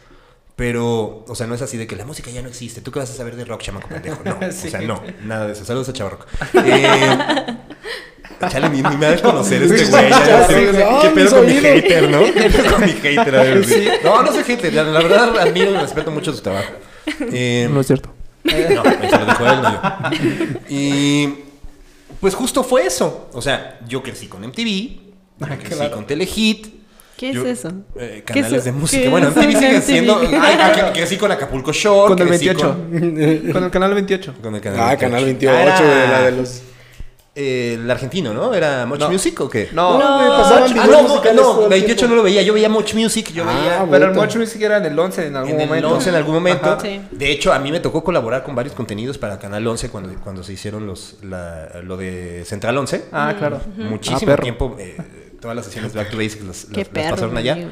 Pero, o sea, no es así de que la música ya no existe. ¿Tú qué vas a saber de rock, chamaco pendejo? No, Sí. o sea, no, nada de eso. Saludos a Chavarrock. Eh, chale, ni, ni me ha de conocer este güey. ya, ya Sí, güey. ¿Qué pedo con mi hater, no? ¿Qué pedo con mi hater? A ver, sí. No, no soy hater. La, la verdad, admiro y respeto mucho su trabajo. Eh, No es cierto. no, se lo dejó él, no yo. Y pues justo fue eso. O sea, yo crecí con MTV, yo crecí claro. con Telehit. ¿Qué yo- es eso? eh, ¿Qué canales es- de música. Bueno, MTV sigue siendo. Ay, ah, que- crecí con Acapulco Shore. Con el crecí 28. Con, Con el canal 28. con el canal Ah, 28. Canal 28, Ah, la de los... eh, el argentino, ¿no? ¿Era Much No. Music o qué? No, No, güey, No, pasaban Ah, no, no, musicales todo no, el 28 tiempo. no lo veía. Yo veía Much Music, yo Ah, veía. Pero el. Much Music era en el 11 en algún En el momento. 11 en algún momento. Sí. De hecho, a mí me tocó colaborar con varios contenidos para Canal 11 cuando, cuando se hicieron los, la- lo de Central 11. Ah, claro. Muchísimo Ah, tiempo, eh, todas las sesiones Back to Basics las, las- las pasaron allá. amigo.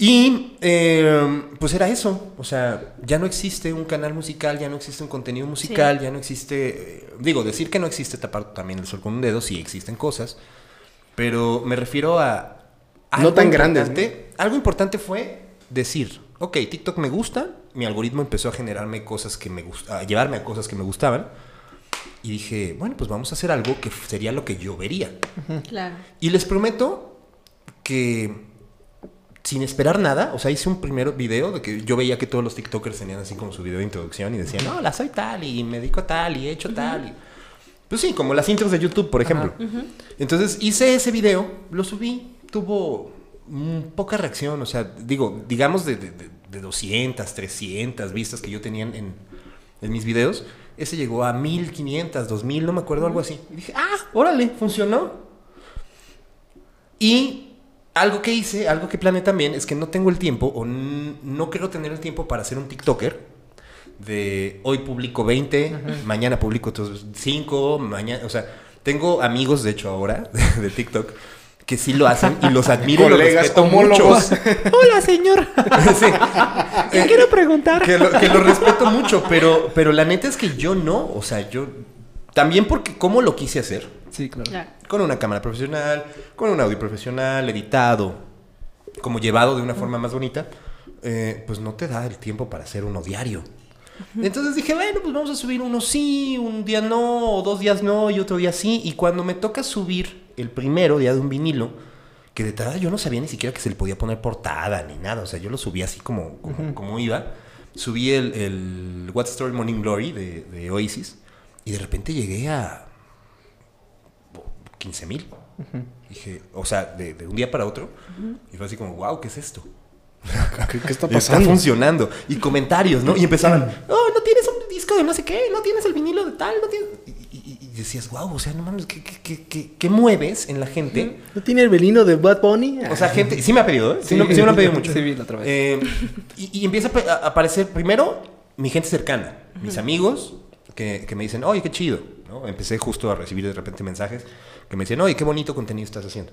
Y eh, pues era eso, o sea, ya no existe un canal musical, ya no existe un contenido musical, ya no existe, eh, digo, decir que no existe tapar también el sol con un dedo, sí existen cosas, pero me refiero a... No tan grandes, importante- Algo importante fue decir, ok, TikTok me gusta, mi algoritmo empezó a generarme cosas que me gustaban, a llevarme a cosas que me gustaban, y dije, bueno, pues vamos a hacer algo que sería lo que yo vería. Claro. Y les prometo que sin esperar nada, o sea, hice un primer video de que yo veía que todos los TikTokers tenían así como su video de introducción y decían, no, la soy tal y me dedico a tal y he hecho tal. Y... Pues sí, como las intros de YouTube, por ejemplo. Entonces hice ese video, lo subí, tuvo mm, poca reacción, o sea, digo, digamos de, de, de- de 200, 300 vistas que yo tenía en, en mis videos, ese llegó a 1500, 2000, no me acuerdo, algo así. Y dije, ah, órale, funcionó. Y algo que hice, algo que planeé también, es que no tengo el tiempo, o no quiero tener el tiempo para ser un TikToker. De hoy publico 20, mañana publico otros 5, mañana. O sea, tengo amigos, de hecho, ahora, de, de TikTok, que sí lo hacen y los admiro y los Colegas respeto mucho. Hola, señor. Sí. ¿Qué quiero preguntar? Que lo, que lo respeto mucho, pero, pero la neta es que yo no. O sea, yo. También porque, ¿cómo lo quise hacer? Sí, claro. Claro. Con una cámara profesional, con un audio profesional, editado, como llevado de una forma más bonita, eh, pues no te da el tiempo para hacer uno diario. Entonces dije, bueno, pues vamos a subir uno sí, un día no, o dos días no, y otro día sí. Y cuando me toca subir el primero día de un vinilo, que de entrada yo no sabía ni siquiera que se le podía poner portada ni nada. O sea, yo lo subí así como, como, como iba. Subí el, el What's Story Morning Glory de, de Oasis. Y de repente llegué a 15 mil. Dije, o sea, de, de un día para otro. Y fue así como, wow, ¿qué es esto? ¿Qué, qué está Está pasando? funcionando. Y comentarios, ¿no? Y empezaban, oh, no tienes un disco de no sé qué, no tienes el vinilo de tal, no tienes... Y, y- y decías, wow, o sea, no mames, ¿qué, qué, qué, qué- mueves en la gente? ¿No tiene el velino de Bad Bunny? O sea, gente, sí me ha pedido, ¿eh? Sí, me- sí me lo han pedido mucho. Sí, vi la otra vez. Eh, y, y empieza a aparecer primero mi gente cercana, mis amigos que, me dicen, oye, qué chido. ¿no? Empecé justo a recibir de repente mensajes que me decían, oye, qué bonito contenido estás haciendo.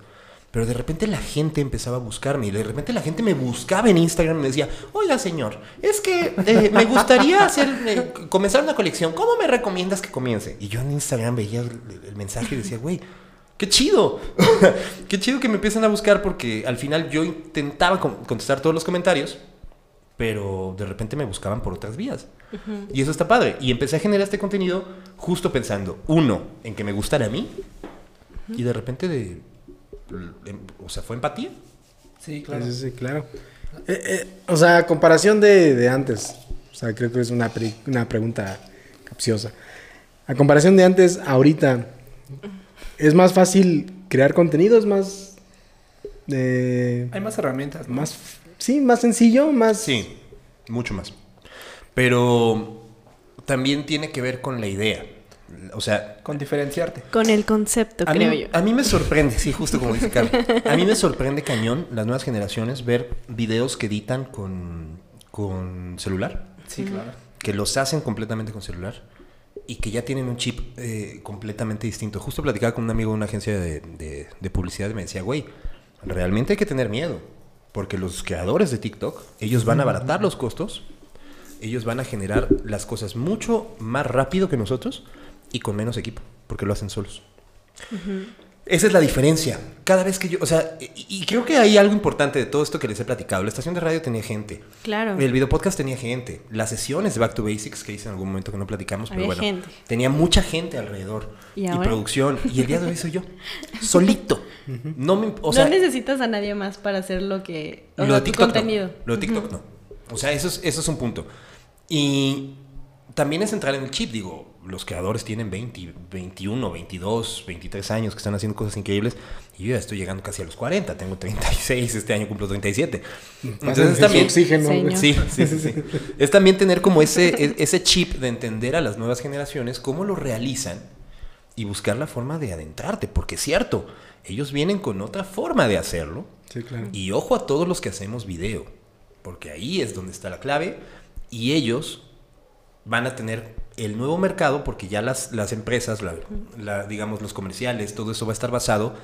Pero de repente la gente empezaba a buscarme y de repente la gente me buscaba en Instagram y me decía, oiga señor, es que eh, me gustaría hacer, eh, comenzar una colección, ¿cómo me recomiendas que comience? Y yo en Instagram veía el, mensaje y decía, güey, qué chido, qué chido que me empiecen a buscar porque al final yo intentaba con- contestar todos los comentarios, pero de repente me buscaban por otras vías. Y eso está padre. Y empecé a generar este contenido justo pensando, uno, en que me gustara a mí, y de repente de... em- O sea, fue empatía. Sí, Sí, sí, sí, claro. Eh, eh, o sea, a comparación de, de antes. O sea, creo que es una, pre- una pregunta capciosa. A comparación de antes, ahorita, ¿es más fácil crear contenido? ¿Es más... eh, Hay más herramientas, ¿no? más sí, más sencillo, más... Sí, mucho más. Pero también tiene que ver con la idea. O sea, Con diferenciarte. Con el concepto, a creo mí, yo. a mí me sorprende, sí, justo como dice Carlos. A mí me sorprende cañón las nuevas generaciones ver videos que editan con, con celular, Sí, claro. que los hacen completamente con celular y que ya tienen un chip eh, completamente distinto. Justo platicaba con un amigo de una agencia de, de- de publicidad y me decía, güey, realmente hay que tener miedo. Porque los creadores de TikTok, ellos van a abaratar los costos, ellos van a generar las cosas mucho más rápido que nosotros y con menos equipo, porque lo hacen solos. Esa es la diferencia. Cada vez que yo, o sea, y, y creo que hay algo importante de todo esto que les he platicado. La estación de radio tenía gente. Claro. El video podcast tenía gente. Las sesiones de Back to Basics que hice en algún momento que no platicamos, pero bueno, gente. tenía mucha gente alrededor ¿Y producción. Y el día de hoy soy yo, solito. No me, o sea, no necesitas a nadie más para hacer lo que. O lo sea, de tu TikTok contenido. no. Lo de TikTok no. O sea, eso es, eso es un punto. Y también es entrar en el chip. Digo, los creadores tienen 20, 21, 22, 23 años que están haciendo cosas increíbles. Y yo ya estoy llegando casi a los 40. Tengo 36, este año cumplo 37. Entonces Pásense su también... oxígeno. Sí, sí, sí, sí. Es también tener como ese, e- ese chip de entender a las nuevas generaciones cómo lo realizan y buscar la forma de adentrarte. Porque es cierto, ellos vienen con otra forma de hacerlo. Sí, claro. Y ojo a todos los que hacemos video, porque ahí es donde está la clave y ellos van a tener el nuevo mercado porque ya las, las empresas, la- la- digamos los comerciales, todo eso va a estar basado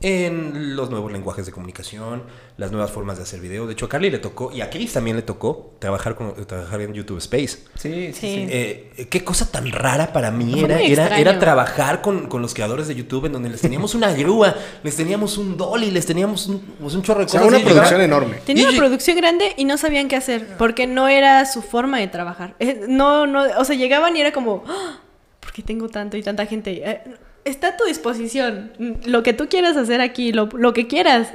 en los nuevos lenguajes de comunicación, las nuevas formas de hacer video. De hecho, a Carly le tocó, y a Chris también le tocó, trabajar, con, trabajar en YouTube Space. Sí, sí. Eh, qué cosa tan rara para mí era, era, era trabajar con, con los creadores de YouTube en donde les teníamos una grúa, les teníamos un dolly, les teníamos un, pues, un chorro de O sea, cosas. una producción llegaba- enorme. Tenía Y- una producción grande y no sabían qué hacer porque no era su forma de trabajar. Eh, No, no, o sea, llegaban y era como, "Ah, ¿por qué tengo tanto y tanta gente? Eh, está a tu disposición. Lo que tú quieras hacer aquí, lo, lo que quieras.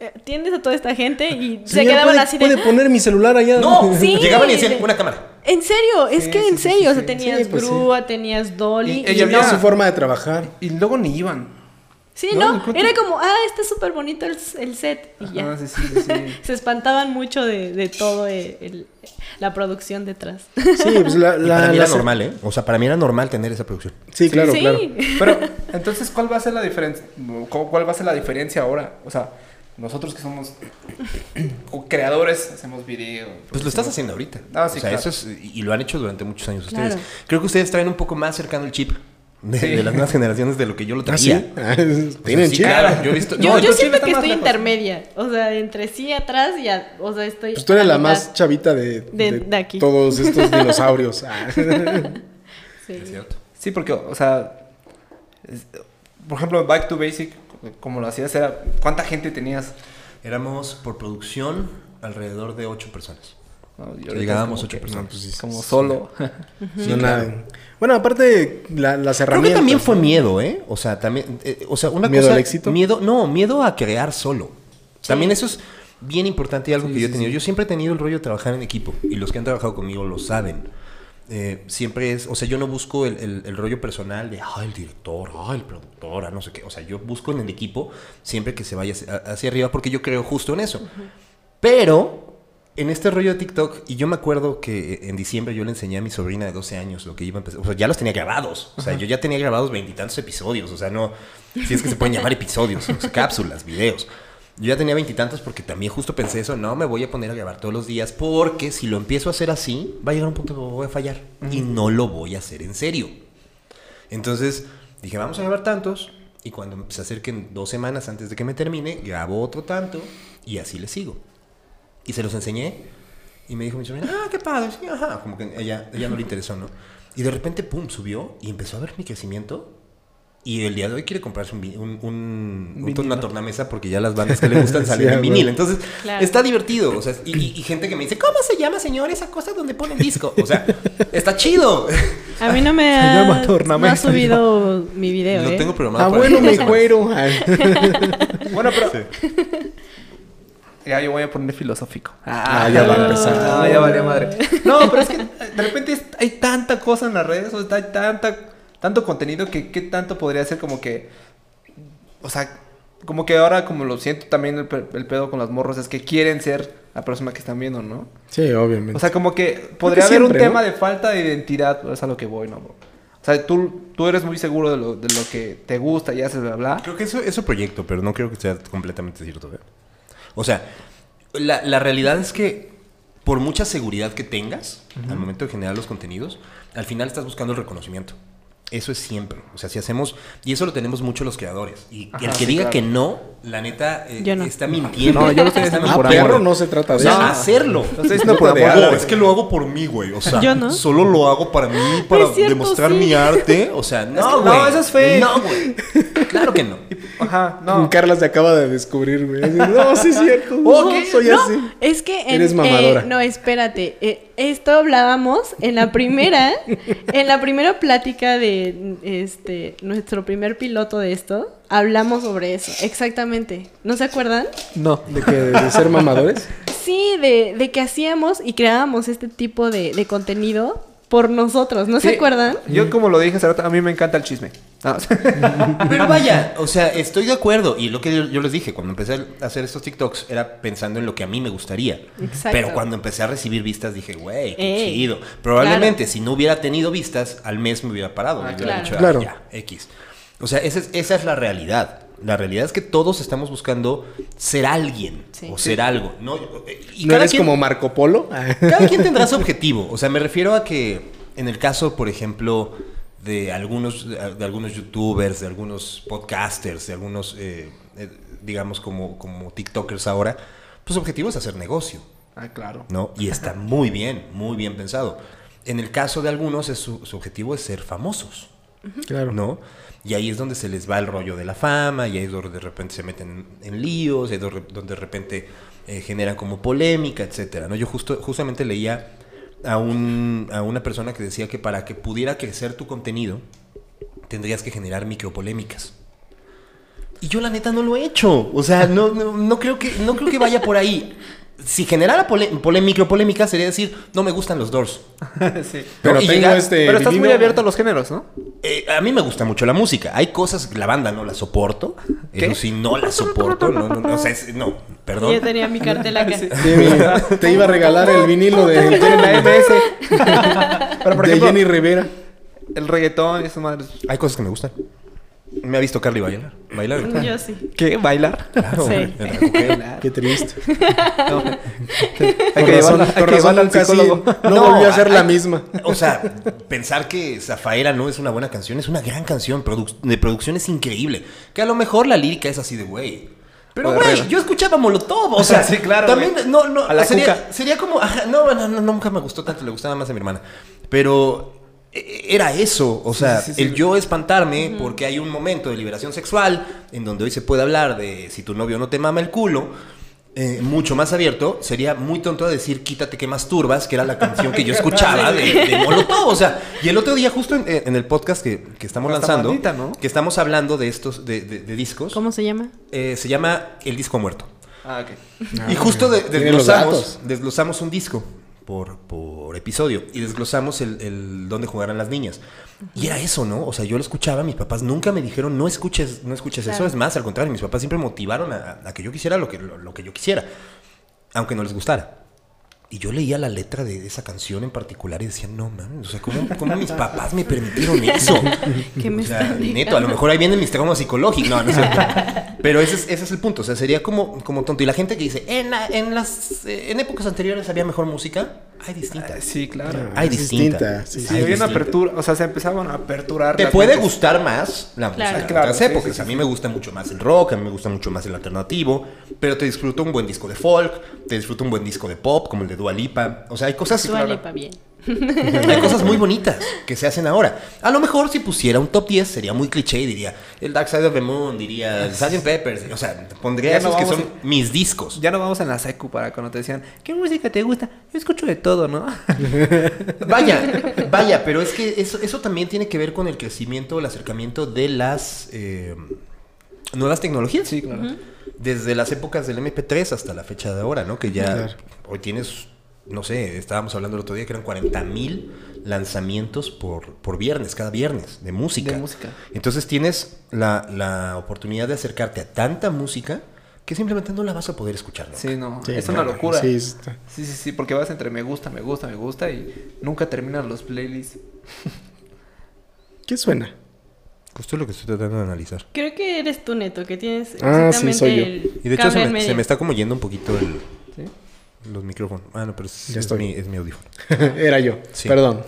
Eh, Tienes a toda esta gente y se quedaban ¿puede, así de. puede poner mi celular allá. No, Sí. llegaban y decían una cámara. En serio, es Sí, que sí, en serio, sí, o sea, tenías Sí, pues sí. grúa, tenías dolly. Y no. Había- su forma de trabajar. Y luego ni iban. Sí, No, era como, ah, está súper bonito el, el set. Y ya. Sí, sí. Se espantaban mucho de, de todo eh, el- la producción detrás. Sí, pues la, Y la- para mí la- era normal, ¿eh? O sea, para mí era normal tener esa producción. Sí, claro, sí. claro. Pero, entonces, ¿cuál va a ser la diferencia? ¿Cuál va a ser la diferencia ahora? O sea, nosotros que somos creadores, hacemos video. Pues lo estás haciendo ahorita. Ah, sí, o sea, claro. eso es, y lo han hecho durante muchos años ustedes. Claro. Creo que ustedes traen un poco más cercano el chip de, Sí. de las nuevas generaciones de lo que yo lo ¿Ah, traía. Ah, Tienen sí, claro, yo he visto. Yo, no, siento que estoy lejos. intermedia. O sea, entre sí atrás y a- o sea, estoy. Pues tú eres la mitad. más chavita de, De- de aquí. todos estos dinosaurios. Ah. Sí. Es cierto. Sí, porque, o sea, es- por ejemplo, Back to Basic, como lo hacías, era ¿cuánta gente tenías? Éramos por producción alrededor de ocho personas. No, Llegábamos ocho que- personas. No, pues sí, Como sí, solo. no, nada. Bueno, aparte, la- las Creo herramientas. que también fue miedo, ¿eh? O sea, también, eh, o sea, una ¿Miedo cosa, al éxito? Miedo, no, miedo a crear solo. También eso es bien importante y algo Sí, que yo he tenido. sí. Yo siempre he tenido el rollo de trabajar en equipo y los que han trabajado conmigo lo saben. Eh, siempre es, o sea, yo no busco el, el- el rollo personal de, ah, el director, ah, el productor, ah, no sé qué. O sea, yo busco en el equipo siempre que se vaya hacia, hacia arriba porque yo creo justo en eso. Pero en este rollo de TikTok, y yo me acuerdo que en diciembre yo le enseñé a mi sobrina de 12 años lo que iba a empezar. O sea, ya los tenía grabados. O sea, yo ya tenía grabados veintitantos episodios. O sea, no. Si es que se pueden llamar episodios, o sea, cápsulas, videos. Yo ya tenía veintitantos porque también justo pensé eso. No me voy a poner a grabar todos los días porque si lo empiezo a hacer así, va a llegar un punto que voy a fallar. Y no lo voy a hacer en serio. Entonces dije, vamos a grabar tantos. Y cuando se acerquen dos semanas antes de que me termine, grabo otro tanto y así le sigo. Y se los enseñé. Y me dijo mi sobrina, ah, qué padre. Sí, ajá. Como que ella, ella no le interesó, ¿no? Y de repente, pum, subió y empezó a ver mi crecimiento. Y el día de hoy quiere comprarse un, un, un- un- una tornamesa porque ya las bandas que le gustan salen Sí, en vinil. Entonces, Claro. está divertido. O sea, y, y- y gente que me dice, ¿cómo se llama, señor, esa cosa donde ponen disco? O sea, está chido. A mí no me Se ha, llama no tornamesa, ha subido mi video, Lo ¿eh? tengo programado Ah, para bueno, el- mi güero. Ah. Bueno, pero. Ya, yo voy a poner filosófico. Ah, ya va a empezar. Ah, ya valía madre. No, pero es que de repente hay tanta cosa en las redes, o sea, hay tanta, tanto contenido que qué tanto podría ser como que. O sea, como que ahora, como lo siento también el, pe- el pedo con las morros, es que quieren ser la persona que están viendo, ¿no? Sí, obviamente. O sea, como que podría haber siempre, un tema ¿no? de falta de identidad, es a lo que voy, ¿no? O sea, tú, tú eres muy seguro de lo, de lo que te gusta y haces, bla, bla. Creo que eso, eso proyecto, pero no creo que sea completamente cierto. ¿eh? O sea, la, la realidad es que por mucha seguridad que tengas al momento de generar los contenidos, al final estás buscando el reconocimiento. Eso es siempre. O sea, si hacemos. Y eso lo tenemos mucho los creadores. Y Ajá, el que sí, diga claro. que no, la neta, eh, Yo no. está mintiendo. No, yo lo estoy Ah, por perro, amor. no se trata O de sea, eso. hacerlo. Estoy diciendo por amor. es que lo hago por mí, güey. O sea, Yo no. solo lo hago para mí, para cierto, demostrar sí. mi arte. O sea, no, que- güey. no, eso es fake. No, güey. Claro que no. Ajá, no. Carla se acaba de descubrir, güey. No, sí es cierto. No, No, soy no, así. Es que en, Eres mamadora. eh, no, espérate. eh, esto hablábamos en la primera, en la primera plática de este nuestro primer piloto de esto. Hablamos sobre eso, exactamente. ¿No se acuerdan? No. ¿De que ¿De ser mamadores? Sí, de, de que hacíamos y creábamos este tipo de, de contenido por nosotros. ¿No se acuerdan? Yo como lo dije hace rato, a mí me encanta el chisme. No, Pero vaya, o sea, estoy de acuerdo. Y lo que yo, yo les dije, cuando empecé a hacer estos TikToks, era pensando en lo que a mí me gustaría. Exacto. Pero cuando empecé a recibir vistas, dije, güey, qué Ey, chido. Probablemente si no hubiera tenido vistas, al mes me hubiera parado. Ah, y hubiera claro. dicho, ah, Claro. ya, X. O sea, esa es, esa es la realidad. La realidad es que todos estamos buscando ser alguien Sí. o ser algo. No, y ¿No cada eres quien- como Marco Polo? cada quien tendrá su objetivo. O sea, me refiero a que en el caso, por ejemplo, de algunos, de algunos youtubers, de algunos podcasters, de algunos, eh, eh, digamos, como, como TikTokers ahora, pues su objetivo es hacer negocio, Ah, claro. ¿no? Y está muy bien, muy bien pensado. En el caso de algunos, es su, su objetivo es ser famosos. Claro. ¿no? Y ahí es donde se les va el rollo de la fama, y ahí es donde de repente se meten en líos, ahí es donde donde de repente eh, generan como polémica, etcétera, ¿no? Yo justo, justamente leía a, un, a una persona que decía que para que pudiera crecer tu contenido, tendrías que generar micropolémicas. Y yo la neta no lo he hecho. O sea, no, no, no creo, que, no creo que vaya por ahí. Si generara micropolémica sería decir, no me gustan los Doors. sí. Pero y tengo llegar- este. Pero estás muy abierto a los géneros, ¿no? Eh, a mí me gusta mucho la música. Hay cosas que la banda no la soporto. ¿Qué? Eso sí, no la soporto. No, no, no, o sea, es- no, perdón. Yo tenía mi cartel acá. Sí. Te iba a regalar el vinilo de, En la MS. Pero por de Jenny Rivera. el reggaetón y esas madres. Hay cosas que me gustan. Me ha visto Carly bailar. Bailar. Yo sí. ¿Qué? ¿Bailar? Claro. Sí. Qué triste. No. Hay que razón, llevarla, hay que llevarla al psicólogo. no, No, volvió a ser hay- la misma. O sea, pensar que Zafaera no es una buena canción es una gran canción. de producción es increíble. Que a lo mejor la lírica es así de güey. Pero, güey, yo escuchaba Molotov. O sea, Sí, claro, También, no, no. A la sería, cuca. sería como. ajá, no, no, no, nunca me gustó tanto. Le gustaba más a mi hermana. Pero era eso. O sea, sí, sí, el sí. yo espantarme porque hay un momento de liberación sexual en donde hoy se puede hablar de si tu novio no te mama el culo. eh, mucho más abierto, sería muy tonto decir Quítate que masturbas, que era la canción que yo escuchaba de, de Molotov. O sea, y el otro día, justo en, en el podcast que, que estamos lanzando, que estamos hablando de estos, de, de- de discos, ¿Cómo se llama? eh, se llama El Disco Muerto. Ah, ok. y justo los desglosamos, desglosamos un disco por, por episodio y desglosamos el, el dónde jugarán las niñas. Y era eso, ¿no? O sea, yo lo escuchaba, mis papás nunca me dijeron, no escuches, no escuches eso. Es más, al contrario, mis papás siempre motivaron a, a que yo quisiera lo que, lo, lo que yo quisiera, aunque no les gustara. Y yo leía la letra de esa canción en particular y decía, no mames, o sea, ¿cómo, cómo mis papás me permitieron eso? ¿Qué me o sea, neto, diciendo? a lo mejor ahí vienen mis traumas psicológicos. No, no cierto. Pero ese es, ese es el punto. O sea, sería como, como tonto. Y la gente que dice, en, la- en las eh, en épocas anteriores había mejor música, hay Ah, distintas. Sí, claro. Hay Es distinta. distinta, sí, Sí, Hay había una apertura, o sea, se empezaban a aperturar. Te puede gustar más la Claro. música de Claro, otras sí, épocas. sí, sí, a mí me gusta mucho más el rock, a mí me gusta mucho más el alternativo, pero te disfruto un buen disco de folk, te disfruto un buen disco de pop, como el de Dua Lipa. O sea, hay cosas, Dua Lipa, bien. hay cosas muy bonitas que se hacen ahora. A lo mejor si pusiera un top 10 sería muy cliché y diría el Dark Side of the Moon, diría el Sgt. Peppers, o sea, pondría Ya no esos que son mis discos. Ya no vamos en la secu para cuando te decían, ¿qué música te gusta? Yo escucho de todo, ¿no? Vaya, vaya, pero es que eso, eso también tiene que ver con el crecimiento, el acercamiento de las eh, nuevas tecnologías. Sí, claro. Desde las épocas del MP3 hasta la fecha de ahora, ¿no? Que ya Claro. hoy tienes, no sé, estábamos hablando el otro día que eran 40 mil lanzamientos por, por viernes, cada viernes, de música. De música. Entonces tienes la, la oportunidad de acercarte a tanta música que simplemente no la vas a poder escuchar. Sí, no, Sí, es no, una locura. Sí, Sí. está. sí, sí, porque vas entre me gusta, me gusta, me gusta y nunca terminan los playlists. ¿Qué suena? Justo lo que estoy tratando de analizar. Creo que eres tú, Neto, que tienes Ah, sí, exactamente soy yo. el Y de hecho se me, medio. se me está como yendo un poquito el. Los micrófonos. Ah, no, pero es, Ya es estoy. mi, es mi audífono. Era yo. Sí. Perdón.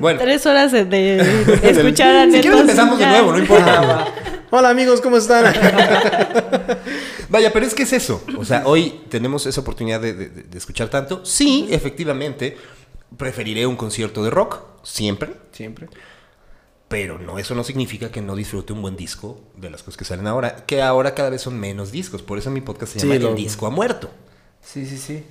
Bueno. Tres horas de, de escuchar a Si quieres empezamos de nuevo, no importa. Hola amigos, ¿cómo están? Vaya, pero es que es eso. O sea, hoy tenemos esa oportunidad de, de- de escuchar tanto. Sí, efectivamente, preferiré un concierto de rock, siempre. Siempre. Pero no, eso no significa que no disfrute un buen disco de las cosas que salen ahora. Que ahora cada vez son menos discos. Por eso mi podcast se Sí, llama lo- El disco ha muerto. Sí, sí, sí.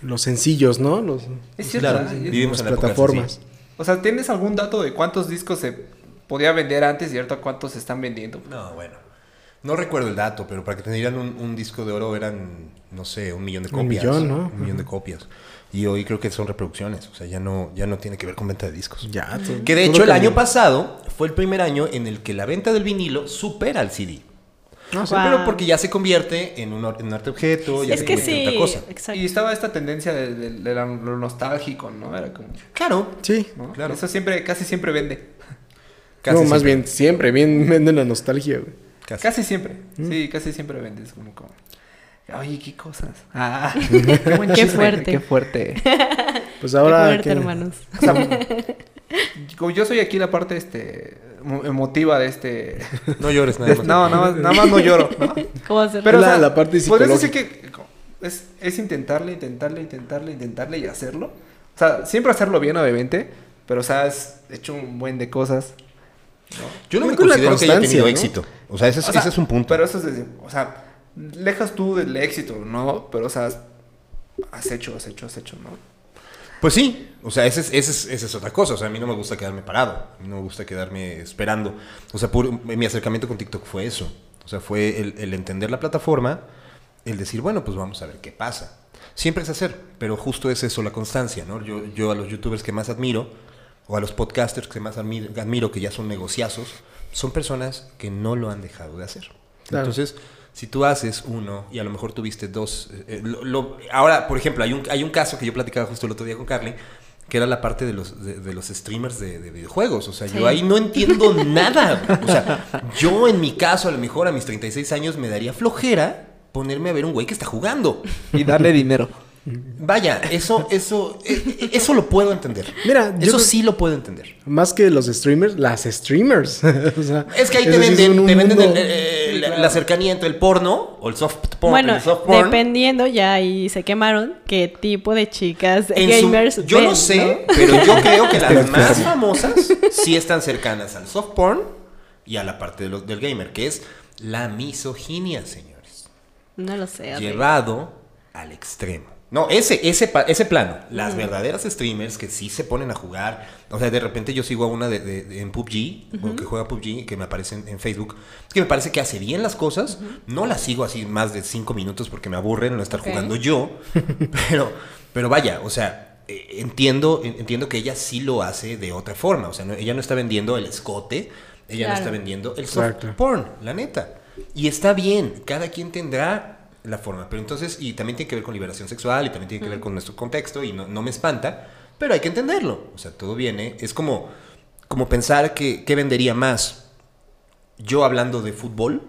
Los sencillos, ¿no? Los, Es cierto. Claro, vivimos en la época plataformas. O sea, ¿tienes algún dato de cuántos discos se podía vender antes y ahorita cuántos se están vendiendo? No, bueno. No recuerdo el dato, pero para que te dieran un, un disco de oro eran, no sé, un millón de Un copias. millón, ¿no? Un millón de copias. Y hoy creo que son reproducciones. O sea, ya no, ya no tiene que ver con venta de discos. Ya. Que de hecho el cambió. año pasado fue el primer año en el que la venta del vinilo supera al CD. Sí. Guau. Pero porque ya se convierte en un, en arte objeto, ya Es se que convierte en sí. otra cosa. Exacto. Y estaba esta tendencia de, de- lo nostálgico, ¿no? Era como... Claro. Sí. ¿no? Claro. Eso siempre, casi siempre vende. Casi no, más siempre. bien siempre, bien venden la nostalgia, güey. Casi. Casi siempre. Sí, casi siempre vende. Es como, como... Oye, qué cosas. Ah, qué buen Qué fuerte. Qué fuerte. Pues Qué ahora. fuerte, que- hermanos. O sea, como yo soy aquí la parte este emotiva de este... No llores nada de- más. no, nada más, nada más no lloro. ¿no? ¿Cómo hacerlo? Pero, La- o sea, la parte podrías decir que es, es intentarle, intentarle, intentarle, intentarle y hacerlo. O sea, siempre hacerlo bien, obviamente. Pero, o sea, has hecho un buen de cosas. ¿no? Yo no me También con la considero que haya tenido ¿no? éxito. O sea, ese es, O sea, ese es un punto. Pero eso es decir, o sea, lejas tú del éxito, ¿no? Pero, o sea, has hecho, has hecho, has hecho, ¿no? Pues sí, o sea, esa es, ese es, esa es otra cosa. O sea, a mí no me gusta quedarme parado, a mí no me gusta quedarme esperando. O sea, por, mi acercamiento con TikTok fue eso. O sea, fue el, el entender la plataforma, el decir, bueno, pues vamos a ver qué pasa. Siempre es hacer, pero justo es eso, la constancia, ¿no? Yo, yo a los youtubers que más admiro, o a los podcasters que más admiro, admiro que ya son negociazos, son personas que no lo han dejado de hacer. Claro. Entonces, si tú haces uno y a lo mejor tuviste dos... eh, eh, lo- lo- ahora, por ejemplo, hay un, hay un caso que yo platicaba justo el otro día con Carly, que era la parte de los, de, de los streamers de, de videojuegos. O sea, Sí. yo ahí no entiendo nada. O sea, yo en mi caso, a lo mejor a mis 36 años, me daría flojera ponerme a ver un güey que está jugando. Y darle dinero. Vaya, eso, eso, eh, eso lo puedo entender. Mira, eso sí lo puedo entender. Más que los streamers, las streamers. O sea, Es que ahí te sí venden, te venden el- eh, la, cercanía entre el porno o el soft porn. Bueno, el soft porn. dependiendo, ya ahí se quemaron, qué tipo de chicas En su- gamers yo no sé, pero yo creo que las más famosas sí están cercanas al soft porn y a la parte de lo- del gamer, que es la misoginia, señores. No lo sé. Llevado al extremo. No, ese, ese, pa- ese plano. Las verdaderas streamers que sí se ponen a jugar. O sea, de repente yo sigo a una de, de- de- en PUBG, que juega PUBG, que me aparece en, en Facebook. Es que me parece que hace bien las cosas. No la sigo así más de cinco minutos porque me aburre no estar jugando yo. pero, pero vaya, o sea, eh, entiendo, en- entiendo que ella sí lo hace de otra forma. O sea, no- ella no está vendiendo el escote, ella no está vendiendo el soft Exacto. porn, la neta. Y está bien, cada quien tendrá la forma. Pero entonces, y también tiene que ver con liberación sexual y también tiene que ver con nuestro contexto y no, no me espanta, pero hay que entenderlo. O sea, todo viene, es como, como pensar que, ¿qué vendería más? Yo hablando de fútbol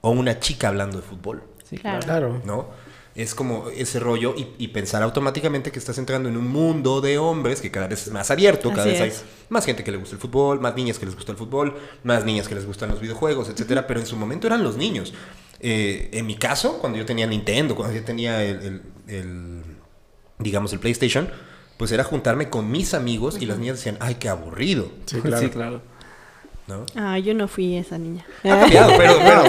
o una chica hablando de fútbol, Sí, Claro. Claro. ¿no? Es como ese rollo y, y pensar automáticamente que estás entrando en un mundo de hombres que cada vez es más abierto, cada Así vez hay es. más gente que le gusta el fútbol, más niñas que les gusta el fútbol, más niñas que les gustan los videojuegos, etcétera. Pero en su momento eran los niños. Eh, en mi caso, cuando yo tenía Nintendo, cuando yo tenía el, el- el, digamos, el PlayStation, pues era juntarme con mis amigos y las niñas decían, ay, qué aburrido, Sí, claro. Sí, claro. ¿no? Ah, yo no fui esa niña. Ha cambiado, pero, bueno, a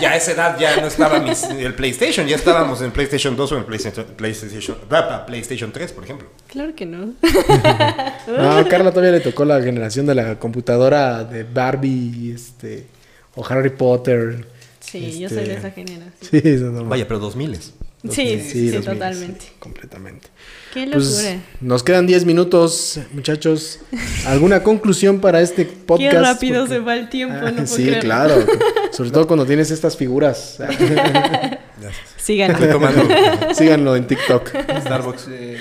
ya a esa edad ya no estaba mis- el PlayStation, ya estábamos en PlayStation 2 o en PlayStation, PlayStation, ah, PlayStation 3, por ejemplo. Claro que no. No, a Carla todavía le tocó la generación de la computadora de Barbie, este, o Harry Potter. Sí, yo soy de Este, esa generación. Sí, eso no Vaya, pero 2000 Sí, sí, sí, 2000, totalmente. sí, completamente. Qué locura. Pues nos quedan 10 minutos, muchachos. ¿Alguna conclusión para este podcast? Qué rápido Porque- se va el tiempo, Ah, no puedo sí, claro. Sobre todo cuando tienes estas figuras. Tomando Síganlo en TikTok. Starbucks. Eh,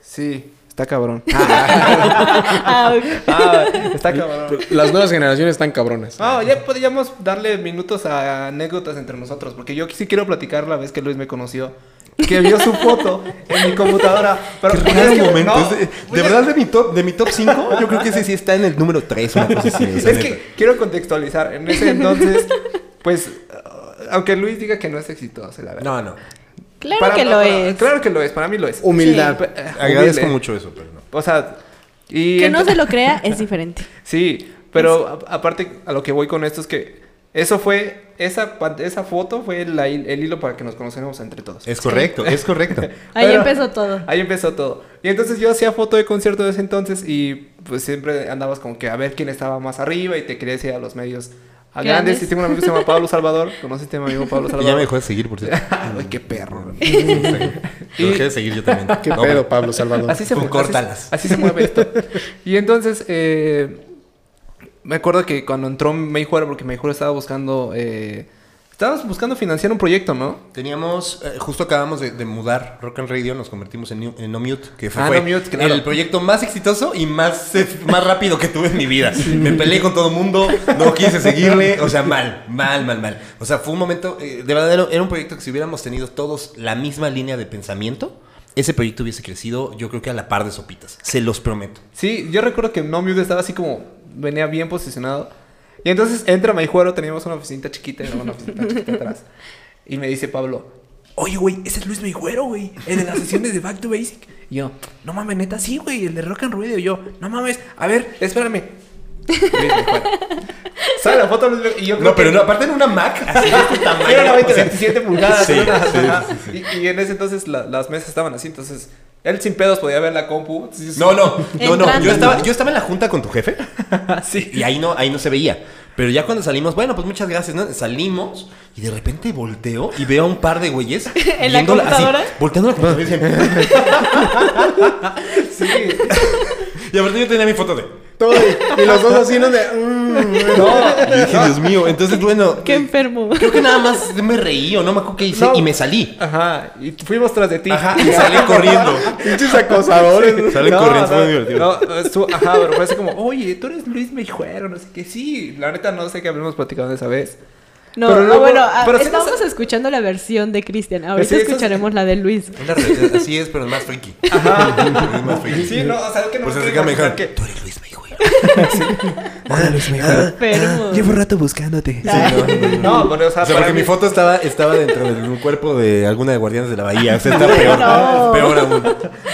sí, está cabrón. Ah, ok. Ah, está cabrón. Las nuevas generaciones están cabronas. No, ya podríamos darle minutos a anécdotas entre nosotros, porque yo sí quiero platicar la vez que Luis me conoció que vio su foto en mi computadora. Pero Qué raro es que- momento. no, Es de, de pues, verdad, de mi top, de mi top 5, yo creo que ese sí está en el número 3, una cosa así. o sea, Es neta. que quiero contextualizar. En ese entonces, pues, aunque Luis diga que no es exitoso, la verdad. No, no. Claro Para- que lo para- es. Claro que lo es, para mí lo es. Humildad. Eh, Agradezco humilde. mucho eso, pero no. O sea, y Que no se lo crea es diferente. Sí, pero a- aparte a lo que voy con esto es que eso fue, esa, esa foto fue la el hilo para que nos conociéramos entre todos. Es correcto, es correcto. Ahí Pero- empezó todo. Ahí empezó todo. Y entonces yo hacía foto de concierto de ese entonces y pues siempre andabas como que a ver quién estaba más arriba y te querías ir a los medios a Grandes. grandes. Y tengo un amigo que se llama Pablo Salvador. ¿Conociste a mi amigo Pablo Y Salvador? ya me dejó de seguir, por cierto. Ay, qué perro. Lo dejé de seguir yo también. ¿Qué No, pedo, Pablo Salvador? Así se, Tú mue- córtalas. Así, así se mueve esto. Y entonces, eh, me acuerdo que cuando entró Mayjuara, porque Mayjuara estaba buscando, eh, estábamos buscando financiar un proyecto, ¿no? Teníamos, eh, justo acabamos de, de mudar Rock and Radio, nos convertimos en, No Mute, que fue, Ah, fue No Mute, claro. el proyecto más exitoso y más, eh, más rápido que tuve en mi vida. Me peleé con todo el mundo, no quise seguirle, o sea, mal, mal, mal, mal. O sea, fue un momento, eh, de verdad, era un proyecto que si hubiéramos tenido todos la misma línea de pensamiento, ese proyecto hubiese crecido, yo creo que a la par de sopitas, se los prometo. Sí, yo recuerdo que No Mute estaba así como, venía bien posicionado. Y entonces entra Mayjuaro, teníamos una oficina chiquita, era una oficina chiquita atrás. Y me dice Pablo, oye, güey, ese es Luis Mayjuero, güey, el de las sesiones de Back to Basic. Y yo, no mames, neta, sí, güey, el de Rock and Radio. Y yo, no mames, a ver, espérame. Luis. Sale la foto de Luis Mayjuero, Y yo creo No, pero que- no, aparte en una Mac, así de este tamaño. Era una o 20, sea, 27 pulgadas. Sí, era una- sí, ajá. sí, Y, y en ese entonces la- las mesas estaban así, entonces él sin pedos podía ver la compu. No, no, no, no. Yo estaba, yo estaba en la junta con tu jefe sí. y ahí no, ahí no se veía. Pero ya cuando salimos, bueno, pues muchas gracias, ¿no? Salimos y de repente volteo y veo a un par de güeyes. ¿En la así, computadora? volteando la computadora Sí. Y aparte yo tenía mi foto de. Todo, y los dos así, ¿no? De, mm, Y dije, Dios mío. Entonces, bueno. Qué enfermo. Creo que nada más me reí o no me acuerdo qué hice No. y me salí. Ajá, y fuimos tras de ti. Ajá, y salí corriendo. pinches acosadores. Sale No, corriendo, fue no, muy divertido. No, estuvo- ajá, pero fue así como, oye, tú eres Luis Meijuero, no sé qué. Sí, la neta no sé qué habremos platicado de esa vez. No, Pero no, luego- bueno, ah, pero sí estamos nos- escuchando la versión de Cristian. Ahorita Sí, eso es- escucharemos la de Luis. Una re- Así es, pero es más freaky. Ajá. Es más freaky. Sí, no, o sea, es que no Pues me así quiero que me que... tú eres Luis Mayjuero. Hola, Luis Meijuero. Enfermo. Llevo rato buscándote. Ah. No, pero o sea, O sea, porque mí- mi foto estaba, estaba dentro de un cuerpo de alguna de Guardianes de la Bahía. O sea, está peor. No. Peor aún.